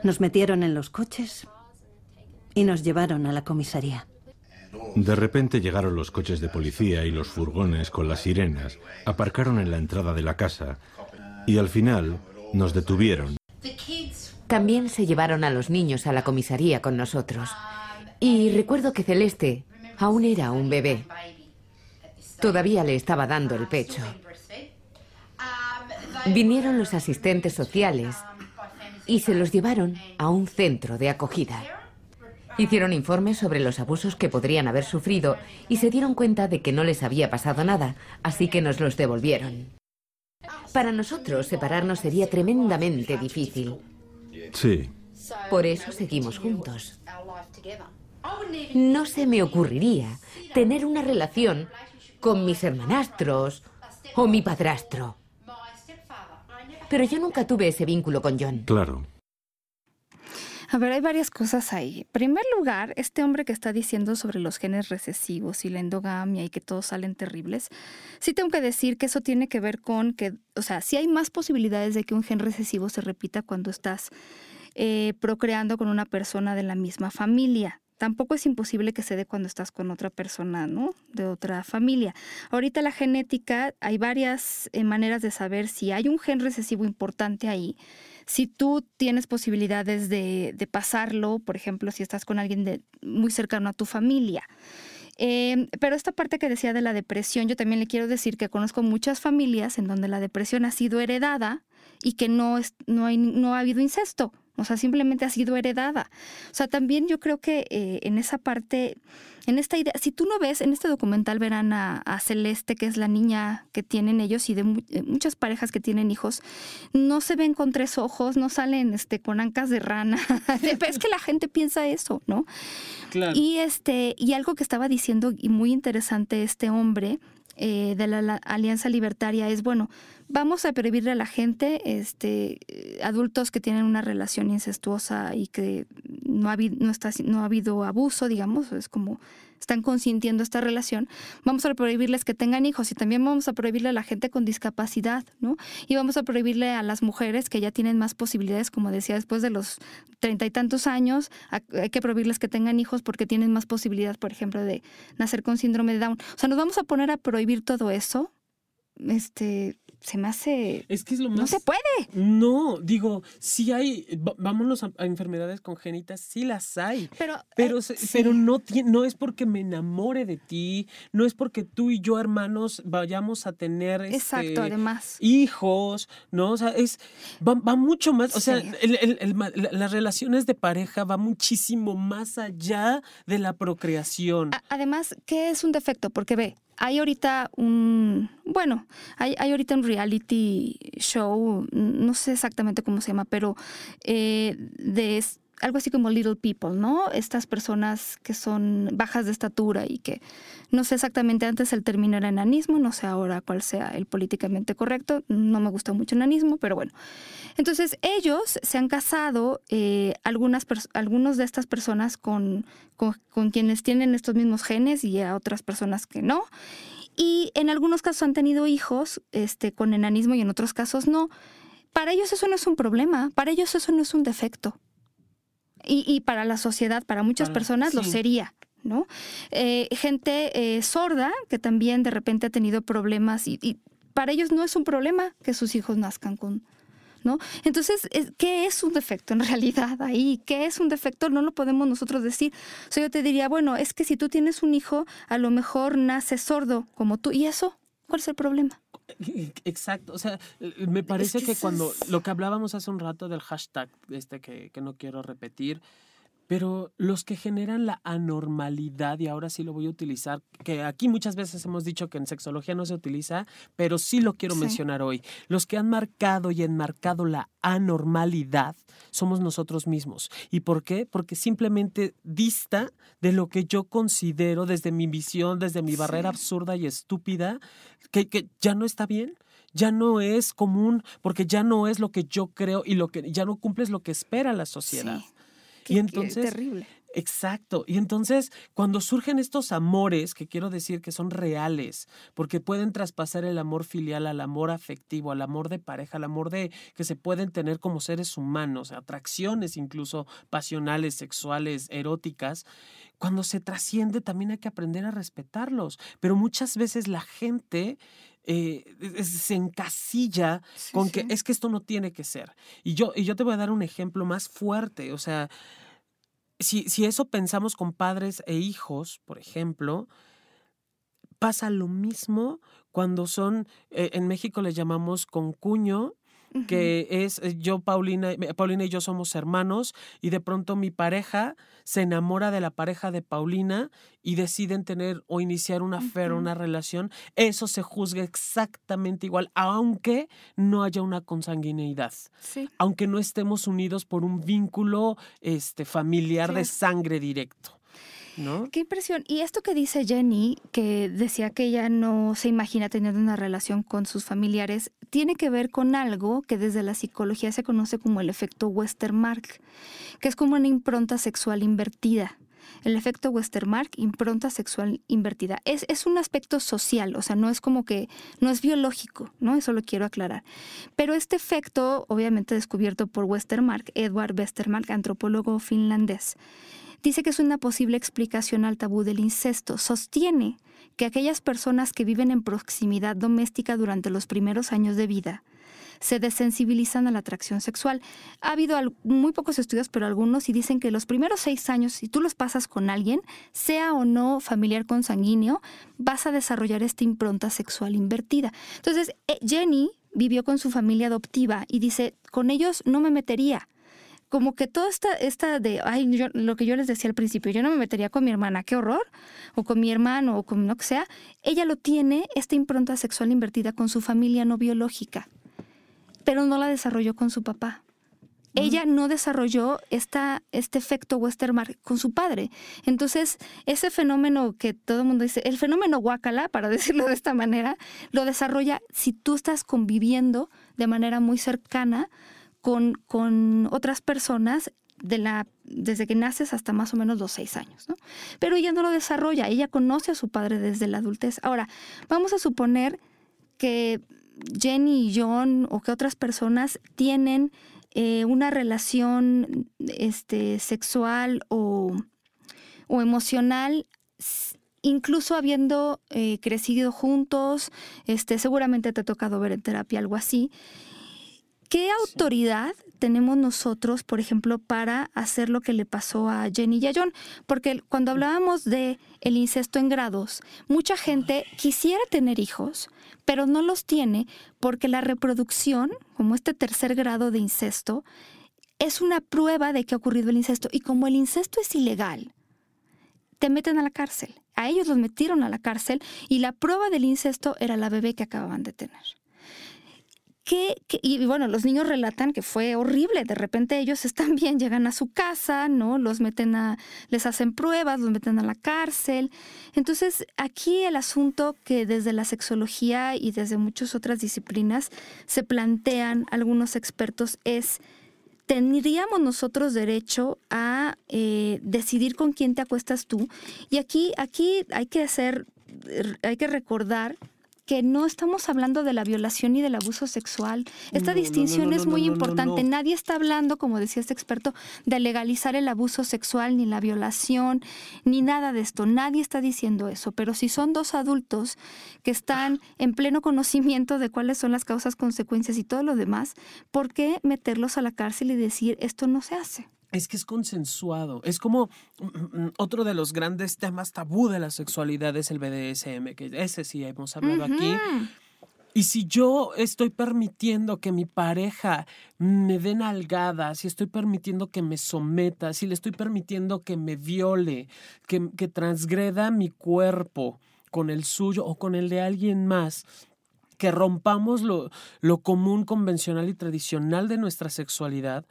Nos metieron en los coches y nos llevaron a la comisaría. De repente llegaron los coches de policía y los furgones con las sirenas, aparcaron en la entrada de la casa y al final nos detuvieron. También se llevaron a los niños a la comisaría con nosotros. Y recuerdo que Celeste aún era un bebé. Todavía le estaba dando el pecho. Vinieron los asistentes sociales y se los llevaron a un centro de acogida. Hicieron informes sobre los abusos que podrían haber sufrido y se dieron cuenta de que no les había pasado nada, así que nos los devolvieron. Para nosotros separarnos sería tremendamente difícil. Sí. Por eso seguimos juntos. No se me ocurriría tener una relación con mis hermanastros o mi padrastro. Pero yo nunca tuve ese vínculo con John. Claro. A ver, hay varias cosas ahí. En primer lugar, este hombre que está diciendo sobre los genes recesivos y la endogamia y que todos salen terribles, sí tengo que decir que eso tiene que ver con que, o sea, sí hay más posibilidades de que un gen recesivo se repita cuando estás eh, procreando con una persona de la misma familia. Tampoco es imposible que se dé cuando estás con otra persona, ¿no? De otra familia. Ahorita la genética, hay varias eh, maneras de saber si hay un gen recesivo importante ahí si tú tienes posibilidades de, pasarlo, por ejemplo, si estás con alguien de, muy cercano a tu familia. Em, pero esta parte que decía de la depresión, yo también le quiero decir que conozco muchas familias en donde la depresión ha sido heredada y que no, es, no, hay, no ha habido incesto. O sea, simplemente ha sido heredada. O sea, también yo creo que eh, en esa parte, en esta idea, si tú no ves, en este documental verán a, Celeste, que es la niña que tienen ellos y de, muchas parejas que tienen hijos, no se ven con tres ojos, no salen este, con ancas de rana. es que la gente piensa eso, ¿no? Claro. Y, este, y algo que estaba diciendo y muy interesante este hombre eh, de la, Alianza Libertaria es, bueno, vamos a prohibirle a la gente, este, adultos que tienen una relación incestuosa y que no ha, no, está, no ha habido abuso, digamos, es como están consintiendo esta relación, vamos a prohibirles que tengan hijos y también vamos a prohibirle a la gente con discapacidad, ¿no? Y vamos a prohibirle a las mujeres que ya tienen más posibilidades, como decía, después de los treinta y tantos años, hay que prohibirles que tengan hijos porque tienen más posibilidades, por ejemplo, de nacer con síndrome de Down. O sea, nos vamos a poner a prohibir todo eso. Este, se me hace. Es que es lo más. No se puede. No, digo, sí hay. Vámonos a, enfermedades congénitas, sí las hay. Pero. Pero, eh, pero no, no es porque me enamore de ti, no es porque tú y yo, hermanos, vayamos a tener. Exacto, este, además. Hijos, ¿no? O sea, es. Va, mucho más. O sea, las relaciones de pareja va muchísimo más allá de la procreación. además, ¿qué es un defecto? Porque ve, hay ahorita un, bueno, hay, hay, ahorita un reality show, no sé exactamente cómo se llama, pero eh, de algo así como Little People, ¿no? Estas personas que son bajas de estatura y que no sé exactamente antes el término era enanismo, no sé ahora cuál sea el políticamente correcto, no me gusta mucho enanismo, pero bueno. Entonces ellos se han casado, eh, algunas algunos de estas personas con, con, quienes tienen estos mismos genes y a otras personas que no. Y en algunos casos han tenido hijos este, con enanismo y en otros casos no. Para ellos eso no es un problema, para ellos eso no es un defecto. Y, para la sociedad, para muchas personas lo sería. ¿no? Eh, gente eh, sorda que también de repente ha tenido problemas y, para ellos no es un problema que sus hijos nazcan con, ¿no? Entonces, ¿qué es un defecto en realidad ahí? ¿Qué es un defecto? No lo podemos nosotros decir. O sea, yo te diría, bueno, es que si tú tienes un hijo, a lo mejor nace sordo como tú. ¿Y eso? ¿Cuál es el problema? Exacto, o sea, me parece que, cuando lo que hablábamos hace un rato del hashtag, este que, que no quiero repetir, pero los que generan la anormalidad, y ahora sí lo voy a utilizar, que aquí muchas veces hemos dicho que en sexología no se utiliza, pero sí lo quiero mencionar hoy, los que han marcado y enmarcado la anormalidad somos nosotros mismos. ¿Y por qué? Porque simplemente dista de lo que yo considero desde mi visión, desde mi barrera absurda y estúpida, que, que ya no está bien ya no es común porque ya no es lo que yo creo y lo que ya no cumples lo que espera la sociedad y entonces, terrible. Exacto. Y entonces, cuando surgen estos amores, que quiero decir que son reales, porque pueden traspasar el amor filial al amor afectivo, al amor de pareja, al amor de que se pueden tener como seres humanos, atracciones incluso pasionales, sexuales, eróticas, cuando se trasciende también hay que aprender a respetarlos. Pero muchas veces la gente eh, se encasilla con que es que esto no tiene que ser. Y yo, y yo te voy a dar un ejemplo más fuerte. O sea, si, si eso pensamos con padres e hijos, por ejemplo, pasa lo mismo cuando son, eh, en México les llamamos que es eh, yo, Paulina, Paulina y yo somos hermanos y de pronto mi pareja se enamora de la pareja de Paulina y deciden tener o iniciar una fe una relación, eso se juzga exactamente igual, aunque no haya una consanguineidad, aunque no estemos unidos por un vínculo este, familiar de sangre directo. Qué impresión. Y esto que dice Jenny, que decía que ella no se imagina teniendo una relación con sus familiares, tiene que ver con algo que desde la psicología se conoce como el efecto Westermark, que es como una impronta sexual invertida. El efecto Westermark, impronta sexual invertida. Es, es un aspecto social, o sea, no es como que, no es biológico, ¿no? Eso lo quiero aclarar. Pero este efecto, obviamente descubierto por Westermark, Edward Westermark, antropólogo finlandés, dice que es una posible explicación al tabú del incesto. Sostiene que aquellas personas que viven en proximidad doméstica durante los primeros años de vida se desensibilizan a la atracción sexual. Ha habido muy pocos estudios, pero algunos y dicen que los primeros seis años, si tú los pasas con alguien, sea o no familiar consanguíneo, vas a desarrollar esta impronta sexual invertida. Entonces, eh, Jenny vivió con su familia adoptiva y dice, con ellos no me metería como que toda esta, esta de, ay, lo que yo les decía al principio, yo no me metería con mi hermana, qué horror, o con mi hermano, o con lo que sea, ella lo tiene, esta impronta sexual invertida con su familia no biológica, pero no la desarrolló con su papá. Ella no desarrolló esta, este efecto Westermark con su padre. Entonces, ese fenómeno que todo el mundo dice, el fenómeno guacala, para decirlo de esta manera, lo desarrolla si tú estás conviviendo de manera muy cercana con, otras personas de la, desde que naces hasta más o menos los seis años, ¿no? Pero ella no lo desarrolla, ella conoce a su padre desde la adultez. Ahora, vamos a suponer que Jenny y John o que otras personas tienen eh, una relación este, sexual o, emocional incluso habiendo eh, crecido juntos, este, seguramente te ha tocado ver en terapia algo así, ¿Qué autoridad tenemos nosotros, por ejemplo, para hacer lo que le pasó a Jenny y a John? Porque cuando hablábamos de el incesto en grados, mucha gente quisiera tener hijos, pero no los tiene porque la reproducción, como este tercer grado de incesto, es una prueba de que ha ocurrido el incesto. Y como el incesto es ilegal, te meten a la cárcel. A ellos los metieron a la cárcel y la prueba del incesto era la bebé que acababan de tener y bueno, los niños relatan que fue horrible. De repente ellos están bien, llegan a su casa, ¿no? Los meten a, les hacen pruebas, los meten a la cárcel. Entonces, aquí el asunto que desde la sexología y desde muchas otras disciplinas se plantean algunos expertos es, ¿tendríamos nosotros derecho a eh, decidir con quién te acuestas tú? Y aquí, aquí hay que hacer, hay que recordar que no estamos hablando de la violación ni del abuso sexual. Esta distinción es muy importante. Nadie está hablando, como decía este experto, de legalizar el abuso sexual, ni la violación, ni nada de esto. Nadie está diciendo eso. Pero si son dos adultos que están en pleno conocimiento de cuáles son las causas, consecuencias y todo lo demás, ¿por qué meterlos a la cárcel y decir esto no se hace? Es que es consensuado. Es como mm, mm, otro de los grandes temas tabú de la sexualidad es el BDSM, que ese sí hemos hablado aquí. Y si yo estoy permitiendo que mi pareja me dé nalgadas, si estoy permitiendo que me someta, si le estoy permitiendo que me viole, que, que transgreda mi cuerpo con el suyo o con el de alguien más, que rompamos lo, lo común, convencional y tradicional de nuestra sexualidad,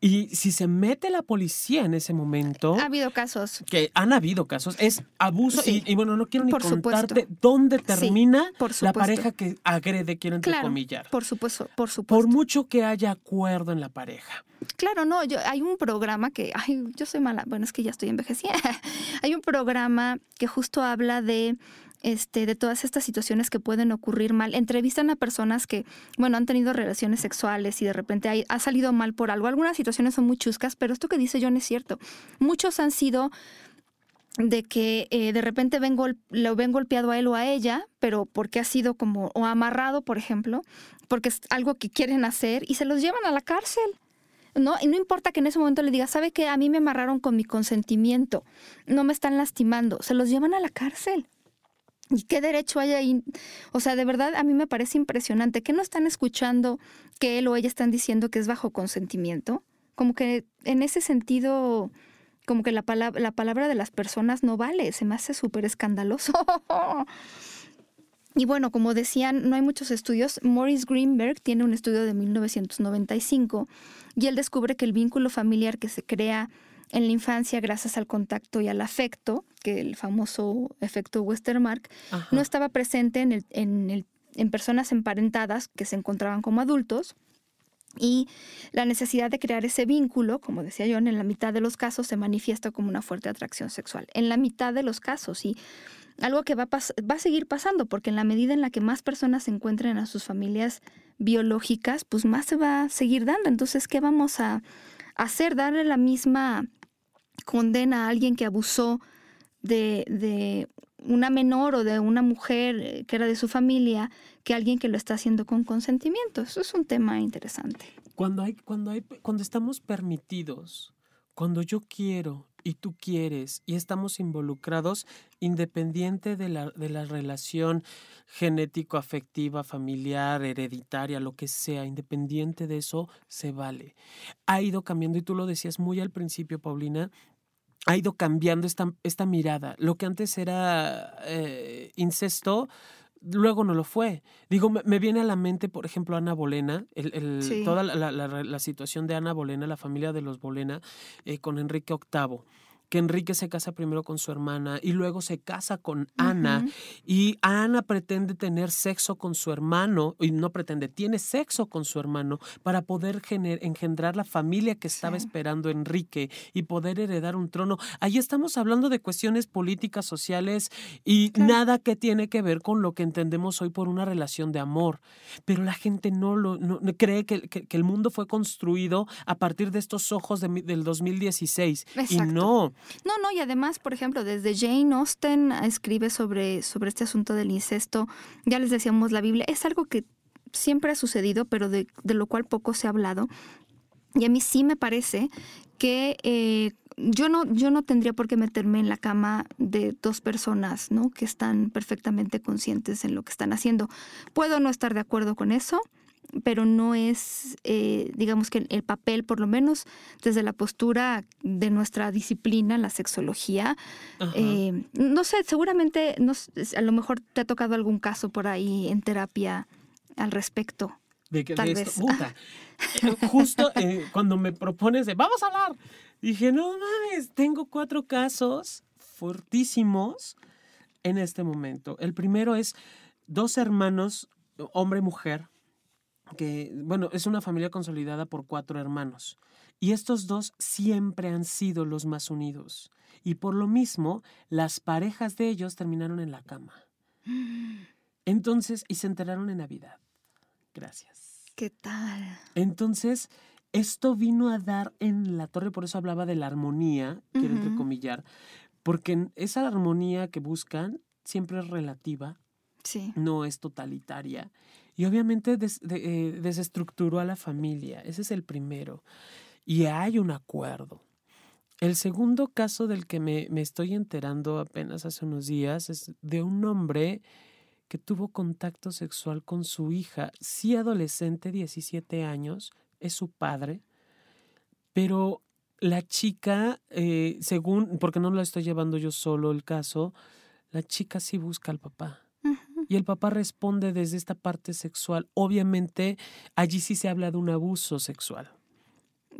y si se mete la policía en ese momento. Ha habido casos. Que han habido casos. Es abuso. Y, bueno, no quiero ni contarte dónde termina la pareja que agrede, quiero entrecomillar. por supuesto, por supuesto. Por mucho que haya acuerdo en la pareja. Claro, no, yo, hay un programa que, ay, yo soy mala, bueno, es que ya estoy envejecida. hay un programa que justo habla de este, de todas estas situaciones que pueden ocurrir mal. Entrevistan a personas que, bueno, han tenido relaciones sexuales y de repente ha salido mal por algo. Algunas situaciones son muy chuscas, pero esto que dice John es cierto. Muchos han sido de que eh, de repente ven lo ven golpeado a él o a ella, pero porque ha sido como, o amarrado, por ejemplo, porque es algo que quieren hacer y se los llevan a la cárcel. ¿no? Y no importa que en ese momento le diga, ¿sabe qué? A mí me amarraron con mi consentimiento, no me están lastimando, se los llevan a la cárcel. ¿Y qué derecho hay ahí? O sea, de verdad a mí me parece impresionante que no están escuchando que él o ella están diciendo que es bajo consentimiento. Como que en ese sentido, como que la, palabra, la palabra de las personas no vale, se me hace súper escandaloso. y bueno, como decían, no hay muchos estudios. Maurice Greenberg tiene un estudio de 1995 y él descubre que el vínculo familiar que se crea en la infancia, gracias al contacto y al afecto, que el famoso efecto Westermark, no estaba presente en, el, en, el, en personas emparentadas que se encontraban como adultos. Y la necesidad de crear ese vínculo, como decía yo, en la mitad de los casos se manifiesta como una fuerte atracción sexual. En la mitad de los casos. Y algo que va a, va a seguir pasando, porque en la medida en la que más personas se encuentren a sus familias biológicas, pues más se va a seguir dando. Entonces, ¿qué vamos a hacer? Darle la misma condena a alguien que abusó de, de una menor o de una mujer eh, que era de su familia que alguien que lo está haciendo con consentimiento. Eso es un tema interesante. Cuando hay, cuando hay, cuando estamos permitidos, cuando yo quiero y tú quieres y estamos involucrados independiente de la, de la relación genético, afectiva, familiar, hereditaria, lo que sea, independiente de eso, se vale. Ha ido cambiando, y tú lo decías muy al principio, Paulina, ha ido cambiando esta, esta mirada. Lo que antes era eh, incesto, luego no lo fue. Digo, me, viene a la mente, por ejemplo, Ana Bolena, el, toda la, la, situación de Ana Bolena, la familia de los Bolena, eh, con Enrique VIII que Enrique se casa primero con su hermana y luego se casa con Ana y Ana pretende tener sexo con su hermano y no pretende, tiene sexo con su hermano para poder engendrar la familia que estaba esperando Enrique y poder heredar un trono. Ahí estamos hablando de cuestiones políticas, sociales y nada que tiene que ver con lo que entendemos hoy por una relación de amor. Pero la gente no lo cree que, el mundo fue construido a partir de estos ojos del 2016 y no. No, no, y además, por ejemplo, desde Jane Austen escribe sobre, sobre este asunto del incesto, ya les decíamos, la Biblia es algo que siempre ha sucedido, pero de, lo cual poco se ha hablado. Y a mí sí me parece que eh, yo, no, yo no tendría por qué meterme en la cama de dos personas ¿no? que están perfectamente conscientes en lo que están haciendo. Puedo no estar de acuerdo con eso, pero no es, eh, digamos que el papel, por lo menos desde la postura de nuestra disciplina, la sexología. Eh, no sé, seguramente a lo mejor te ha tocado algún caso por ahí en terapia al respecto. De, que, de esto, eh, justo cuando me propones de vamos a hablar, dije, no mames, tengo cuatro casos fortísimos en este momento. El primero es dos hermanos, hombre y mujer, que, bueno, es una familia consolidada por cuatro hermanos. Y estos dos siempre han sido los más unidos. Y por lo mismo, las parejas de ellos terminaron en la cama. Entonces, y se enteraron en Navidad. Gracias. ¿Qué tal? Entonces, esto vino a dar en la torre, por eso hablaba de la armonía, quiero entrecomillar, porque esa armonía que buscan siempre es relativa, sí. no es totalitaria y obviamente eh, desestructuró a la familia. Ese es el primero. Y hay un acuerdo. El segundo caso del que me, estoy enterando apenas hace unos días es de un hombre que tuvo contacto sexual con su hija, sí adolescente, 17 años, es su padre, pero la chica, eh, según, porque no lo estoy llevando yo solo el caso, la chica sí busca al papá y el papá responde desde esta parte sexual. Obviamente, allí sí se habla de un abuso sexual.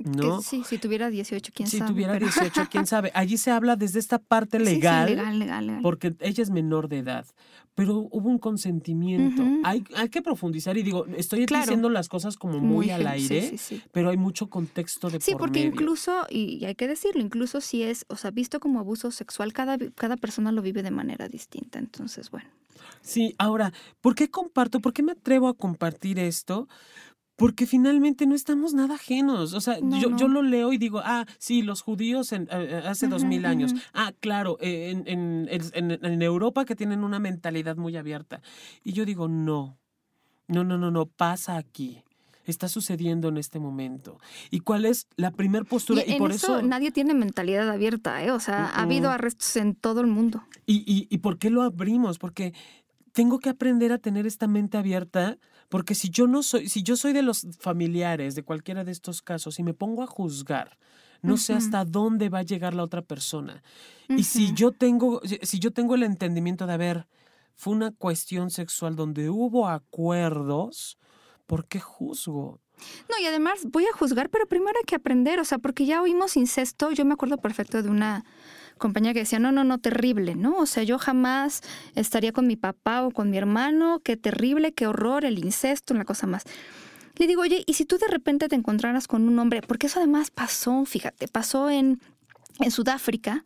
¿No? sí, si tuviera 18, quién sabe. Si tuviera 18, quién sabe. Allí se habla desde esta parte legal, sí, legal, legal, legal, porque ella es menor de edad, pero hubo un consentimiento. hay, hay que profundizar y digo, estoy diciendo las cosas como muy, al aire, pero hay mucho contexto de Sí, porque incluso, y hay que decirlo, incluso si es, o sea, visto como abuso sexual, cada, cada persona lo vive de manera distinta. Entonces, bueno. Sí, ahora, ¿por qué comparto? ¿Por qué me atrevo a compartir esto? Porque finalmente no estamos nada ajenos. O sea, yo, yo, lo leo y digo, ah, sí, los judíos en, eh, hace dos mil años. Ah, claro, en, en, en, Europa que tienen una mentalidad muy abierta. Y yo digo, no, no, no, no, no, pasa aquí está sucediendo en este momento y cuál es la primer postura y, por eso, nadie tiene mentalidad abierta ¿eh? o sea ha habido arrestos en todo el mundo y, y, y por qué lo abrimos porque tengo que aprender a tener esta mente abierta, porque si yo no soy, si yo soy de los familiares de cualquiera de estos casos y me pongo a juzgar, no sé hasta dónde va a llegar la otra persona. Y si yo tengo, si yo tengo el entendimiento de, haber fue una cuestión sexual donde hubo acuerdos, ¿por qué juzgo? No, y además voy a juzgar, pero primero hay que aprender, o sea, porque ya oímos incesto, yo me acuerdo perfecto de una compañera que decía, no, no, no, terrible, ¿no? O sea, yo jamás estaría con mi papá o con mi hermano, qué terrible, qué horror, el incesto, una cosa más. Le digo, oye, ¿y si tú de repente te encontraras con un hombre? Porque eso además pasó, fíjate, pasó en, en Sudáfrica.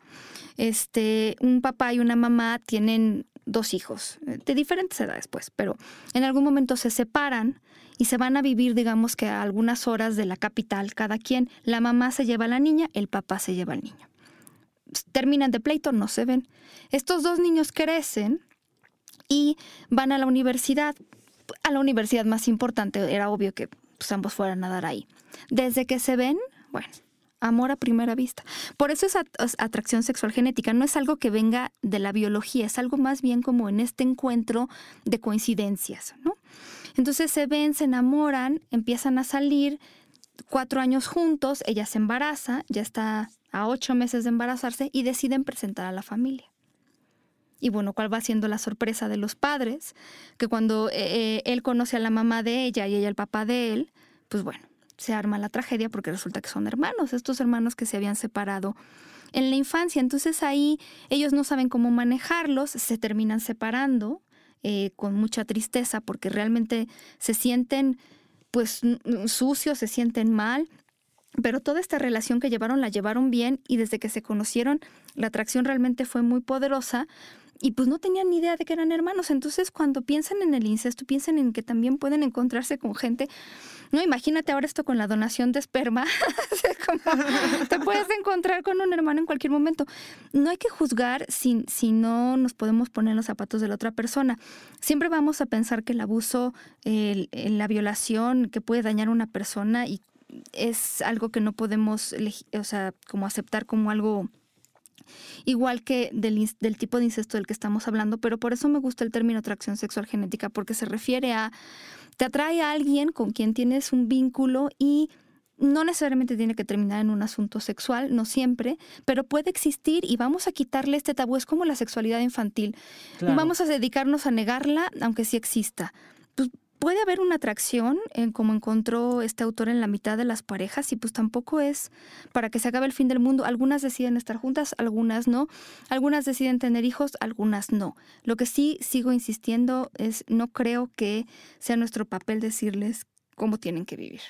Este, un papá y una mamá tienen dos hijos, de diferentes edades, pues, pero en algún momento se separan y se van a vivir, digamos que a algunas horas de la capital cada quien. La mamá se lleva a la niña, el papá se lleva al niño. Terminan de pleito, no se ven. Estos dos niños crecen y van a la universidad, a la universidad más importante, era obvio que pues, ambos fueran a dar ahí. Desde que se ven, bueno, amor a primera vista. Por eso es atracción sexual genética, no es algo que venga de la biología, es algo más bien como en este encuentro de coincidencias, ¿no? Entonces se ven, se enamoran, empiezan a salir, cuatro años juntos, ella se embaraza, ya está a ocho meses de embarazarse y deciden presentar a la familia. Y bueno, ¿cuál va siendo la sorpresa de los padres? Que cuando eh, eh, él conoce a la mamá de ella y ella el papá de él, pues bueno, se arma la tragedia porque resulta que son hermanos, estos hermanos que se habían separado en la infancia. Entonces ahí ellos no saben cómo manejarlos, se terminan separando eh, con mucha tristeza porque realmente se sienten pues sucios, se sienten mal, pero toda esta relación que llevaron la llevaron bien y desde que se conocieron la atracción realmente fue muy poderosa y pues no tenían ni idea de que eran hermanos. Entonces cuando piensan en el incesto, piensan en que también pueden encontrarse con gente no, imagínate ahora esto con la donación de esperma. te puedes encontrar con un hermano en cualquier momento. No hay que juzgar si, si no nos podemos poner en los zapatos de la otra persona. Siempre vamos a pensar que el abuso, la violación, que puede dañar a una persona y es algo que no podemos, o sea, como aceptar como algo igual que del, del, tipo de incesto del que estamos hablando, pero por eso me gusta el término atracción sexual genética, porque se refiere a te atrae a alguien con quien tienes un vínculo y no necesariamente tiene que terminar en un asunto sexual, no siempre, pero puede existir y vamos a quitarle este tabú. Es como la sexualidad infantil. Vamos a dedicarnos a negarla, aunque sí exista. Puede haber una atracción, en como encontró este autor en la mitad de las parejas, y pues tampoco es para que se acabe el fin del mundo. Algunas deciden estar juntas, algunas no. Algunas deciden tener hijos, algunas no. Lo que sí sigo insistiendo es, no creo que sea nuestro papel decirles cómo tienen que vivir.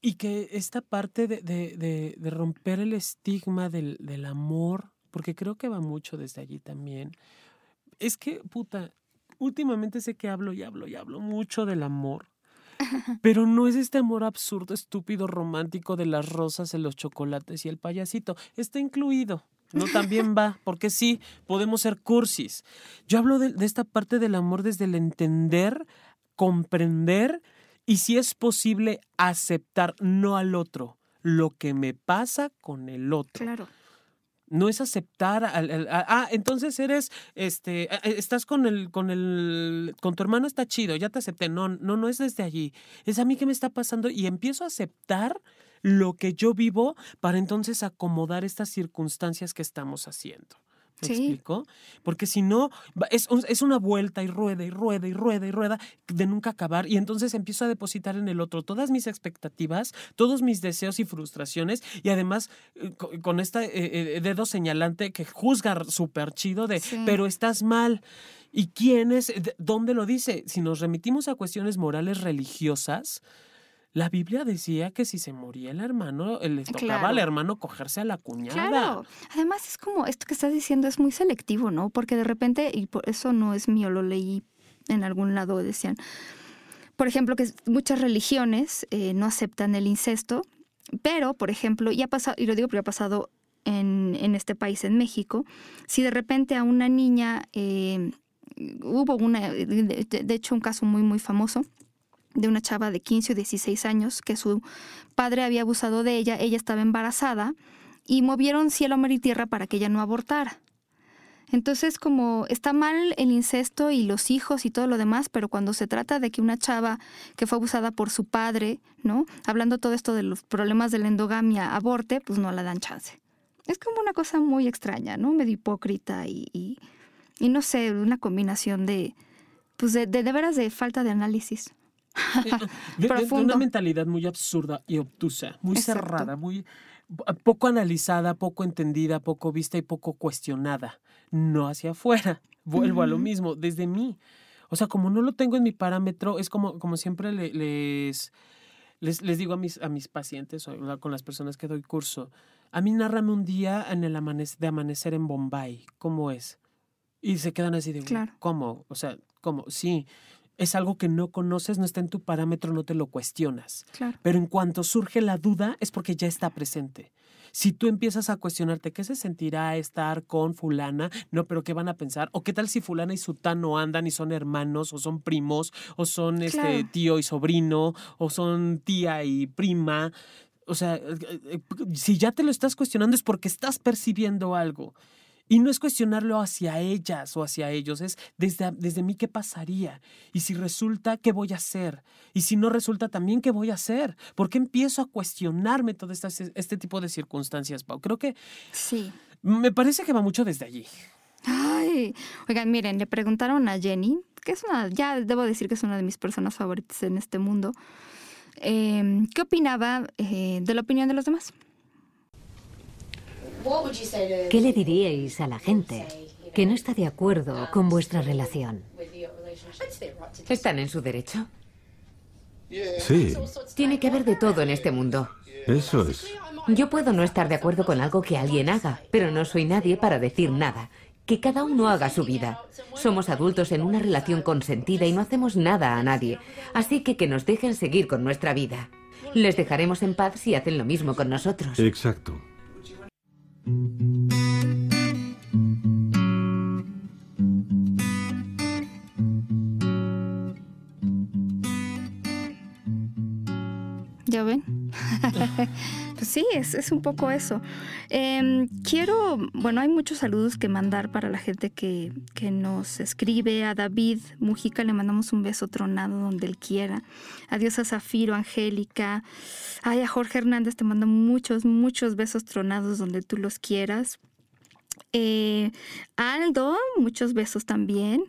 Y que esta parte de, de, de, romper el estigma del, del amor, porque creo que va mucho desde allí también. Es que, puta, últimamente sé que hablo y hablo y hablo mucho del amor. Pero no es este amor absurdo, estúpido, romántico de las rosas, los chocolates y el payasito. Está incluido. No también va, porque sí, podemos ser cursis. Yo hablo de, de esta parte del amor desde el entender, comprender y si es posible aceptar, no al otro, lo que me pasa con el otro. Claro no es aceptar al, ah entonces eres este estás con el con el con tu hermano está chido ya te acepté no no no es desde allí es a mí que me está pasando y empiezo a aceptar lo que yo vivo para entonces acomodar estas circunstancias que estamos haciendo ¿Me explico? Porque si no, es, es, una vuelta y rueda y rueda y rueda y rueda de nunca acabar. Y entonces empiezo a depositar en el otro todas mis expectativas, todos mis deseos y frustraciones. Y además, eh, con, este dedo señalante que juzga súper chido de, pero estás mal. ¿Y quién es? ¿Dónde lo dice? Si nos remitimos a cuestiones morales religiosas, la Biblia decía que si se moría el hermano, eh, le tocaba al hermano cogerse a la cuñada. Claro. Además, es como esto que estás diciendo es muy selectivo, ¿no? Porque de repente, y por eso no es mío, lo leí en algún lado, decían, por ejemplo, que muchas religiones eh, no aceptan el incesto, pero, por ejemplo, ya ha pasado, y lo digo porque ha pasado en, en este país, en México, si de repente a una niña, eh, hubo una, de hecho, un caso muy, muy famoso, de una chava de 15 o 16 años que su padre había abusado de ella, ella estaba embarazada y movieron cielo, mar y tierra para que ella no abortara. Entonces, como está mal el incesto y los hijos y todo lo demás, pero cuando se trata de que una chava que fue abusada por su padre, ¿no? Hablando todo esto de los problemas de la endogamia, aborte, pues no la dan chance. Es como una cosa muy extraña, ¿no? Medio hipócrita y, y, no sé, una combinación de, pues de, de, de veras de falta de análisis. de, una mentalidad muy absurda y obtusa, muy cerrada, muy poco analizada, poco entendida, poco vista y poco cuestionada. No hacia afuera. Vuelvo a lo mismo, desde mí. O sea, como no lo tengo en mi parámetro, es como, como siempre les, les, digo a mis, a mis pacientes o con las personas que doy curso. A mí nárrame un día en el de amanecer en Bombay. ¿Cómo es? Y se quedan así de, claro. ¿cómo? O sea, ¿cómo? Sí, es algo que no conoces, no está en tu parámetro, no te lo cuestionas. Claro. Pero en cuanto surge la duda es porque ya está presente. Si tú empiezas a cuestionarte qué se sentirá estar con fulana, no, pero qué van a pensar, o qué tal si fulana y sutano andan y son hermanos, o son primos, o son este tío y sobrino, o son tía y prima. O sea, eh, eh, si ya te lo estás cuestionando es porque estás percibiendo algo. Y no es cuestionarlo hacia ellas o hacia ellos, es desde, desde mí qué pasaría. Y si resulta, ¿qué voy a hacer? Y si no resulta también, ¿qué voy a hacer? ¿Por qué empiezo a cuestionarme todo este, este tipo de circunstancias, Pau? Creo que... Sí. Me parece que va mucho desde allí. Ay, oigan, miren, le preguntaron a Jenny, que es una, ya debo decir que es una de mis personas favoritas en este mundo, em, ¿qué opinaba eh, de la opinión de los demás? ¿Qué le diríais a la gente que no está de acuerdo con vuestra relación? ¿Están en su derecho? Sí. Tiene que haber de todo en este mundo. Eso es. Yo puedo no estar de acuerdo con algo que alguien haga, pero no soy nadie para decir nada. Que cada uno haga su vida. Somos adultos en una relación consentida y no hacemos nada a nadie. Así que que nos dejen seguir con nuestra vida. Les dejaremos en paz si hacen lo mismo con nosotros. Exacto. ¿Ya ven? sí, es, es, un poco eso. Em, quiero, bueno, hay muchos saludos que mandar para la gente que, que, nos escribe. A David Mujica le mandamos un beso tronado donde él quiera. Adiós a Zafiro, Angélica. Ay, a Jorge Hernández te mando muchos, muchos besos tronados donde tú los quieras. Eh, Aldo, muchos besos también.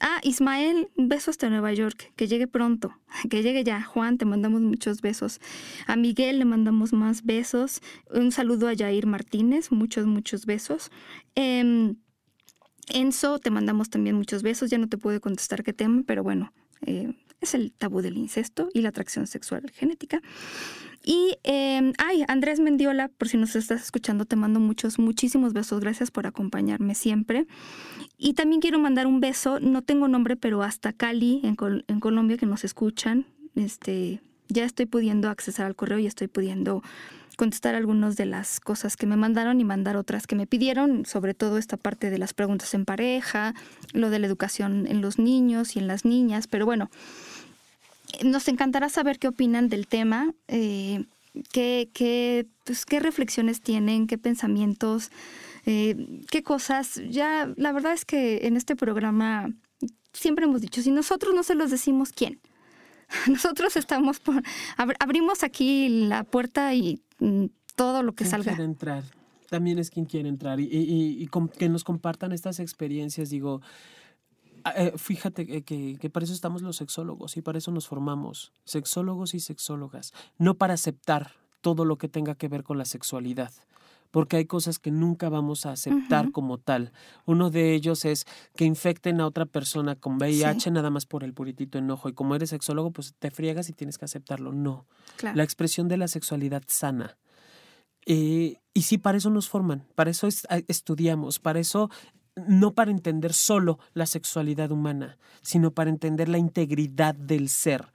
Ah, Ismael, besos hasta Nueva York, que llegue pronto, que llegue ya. Juan, te mandamos muchos besos. A Miguel le mandamos más besos. Un saludo a Jair Martínez, muchos, muchos besos. Em, Enzo, te mandamos también muchos besos. Ya no te puedo contestar qué tema, pero bueno, eh, es el tabú del incesto y la atracción sexual genética. Y, eh, ay, Andrés Mendiola, por si nos estás escuchando, te mando muchos, muchísimos besos. Gracias por acompañarme siempre. Y también quiero mandar un beso, no tengo nombre, pero hasta Cali, en, en Colombia, que nos escuchan. Este, ya estoy pudiendo accesar al correo y estoy pudiendo contestar algunas de las cosas que me mandaron y mandar otras que me pidieron, sobre todo esta parte de las preguntas en pareja, lo de la educación en los niños y en las niñas, pero bueno, nos encantará saber qué opinan del tema, eh, qué, qué, pues, qué reflexiones tienen, qué pensamientos, eh, qué cosas. Ya, la verdad es que en este programa siempre hemos dicho, si nosotros no se los decimos, ¿quién? Nosotros estamos por, abrimos aquí la puerta y mm, todo lo que salga. Quiere entrar. También es quien quiere entrar y, y, y, que nos compartan estas experiencias. Digo, eh, fíjate que, que, para eso estamos los sexólogos y para eso nos formamos, sexólogos y sexólogas, no para aceptar todo lo que tenga que ver con la sexualidad, porque hay cosas que nunca vamos a aceptar como tal. Uno de ellos es que infecten a otra persona con VIH nada más por el puritito enojo y como eres sexólogo, pues te friegas y tienes que aceptarlo. No. La expresión de la sexualidad sana. Eh, y sí, para eso nos forman, para eso estudiamos, para eso no para entender solo la sexualidad humana, sino para entender la integridad del ser.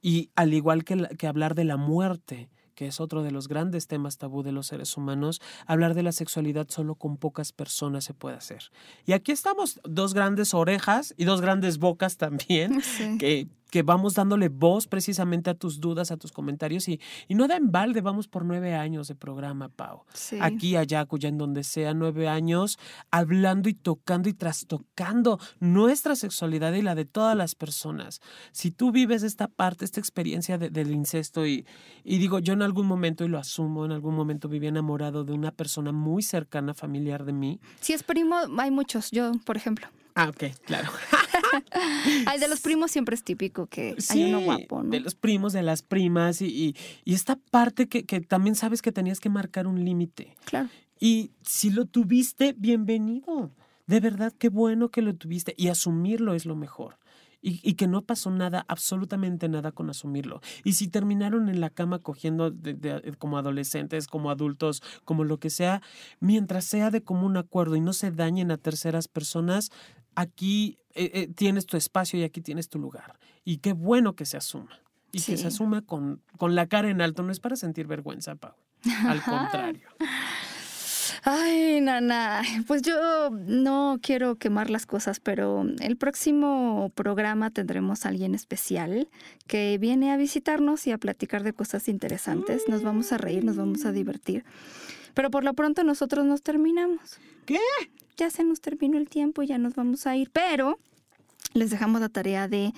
Y al igual que, que hablar de la muerte, que es otro de los grandes temas tabú de los seres humanos, hablar de la sexualidad solo con pocas personas se puede hacer. Y aquí estamos, dos grandes orejas y dos grandes bocas también, que que vamos dándole voz precisamente a tus dudas, a tus comentarios y, y no da en balde, vamos por nueve años de programa, Pau. Aquí, allá, cuya en donde sea, nueve años, hablando y tocando y trastocando nuestra sexualidad y la de todas las personas. Si tú vives esta parte, esta experiencia del incesto y, y digo, yo en algún momento, y lo asumo, en algún momento viví enamorado de una persona muy cercana, familiar de mí. Si es primo, hay muchos, yo, por ejemplo Ah, ok, claro. Ay, de los primos siempre es típico que hay uno guapo, ¿no? De los primos, de las primas y, y, esta parte que, que, también sabes que tenías que marcar un límite. Claro. Y si lo tuviste, bienvenido. De verdad, qué bueno que lo tuviste. Y asumirlo es lo mejor. Y, que no pasó nada, absolutamente nada con asumirlo. Y si terminaron en la cama cogiendo como adolescentes, como adultos, como lo que sea, mientras sea de común acuerdo y no se dañen a terceras personas, aquí eh, eh, tienes tu espacio y aquí tienes tu lugar. Y qué bueno que se asuma. Y que se asuma con, con la cara en alto. No es para sentir vergüenza, Pau. Al contrario. Ay, Nana, pues yo no quiero quemar las cosas, pero el próximo programa tendremos a alguien especial que viene a visitarnos y a platicar de cosas interesantes. Nos vamos a reír, nos vamos a divertir. Pero por lo pronto nosotros nos terminamos. ¿Qué? Ya se nos terminó el tiempo, ya nos vamos a ir, pero les dejamos la tarea de,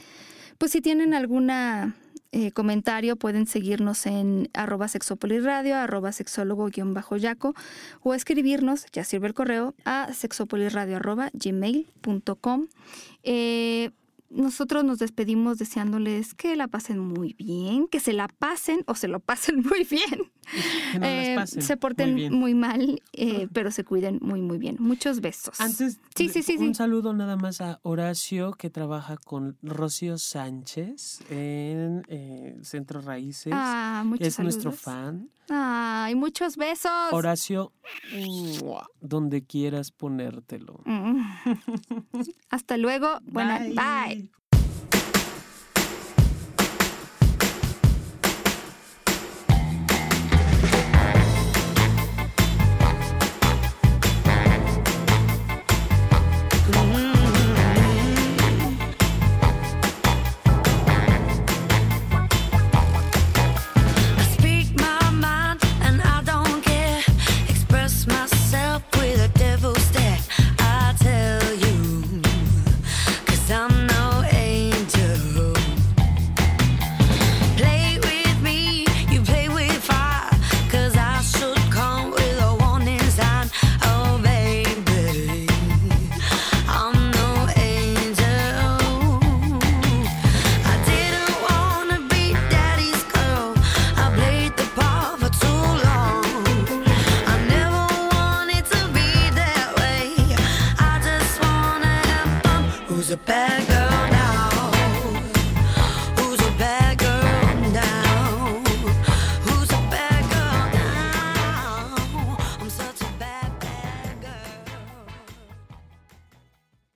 pues si tienen alguna eh, comentario pueden seguirnos en arroba sexopoliradio, arroba sexólogo-yaco o escribirnos, ya sirve el correo, a sexopoliradio arroba gmail.com. Eh, nosotros nos despedimos deseándoles que la pasen muy bien, que se la pasen o se lo pasen muy bien. Eh, se porten muy, mal, eh, pero se cuiden muy, muy bien. Muchos besos. Antes, sí, sí, sí, un saludo nada más a Horacio, que trabaja con Rocío Sánchez en eh, Centro Raíces. Ah, es nuestro fan. Ay, muchos besos. Horacio, donde quieras ponértelo. Mm. Hasta luego. Buena, bye.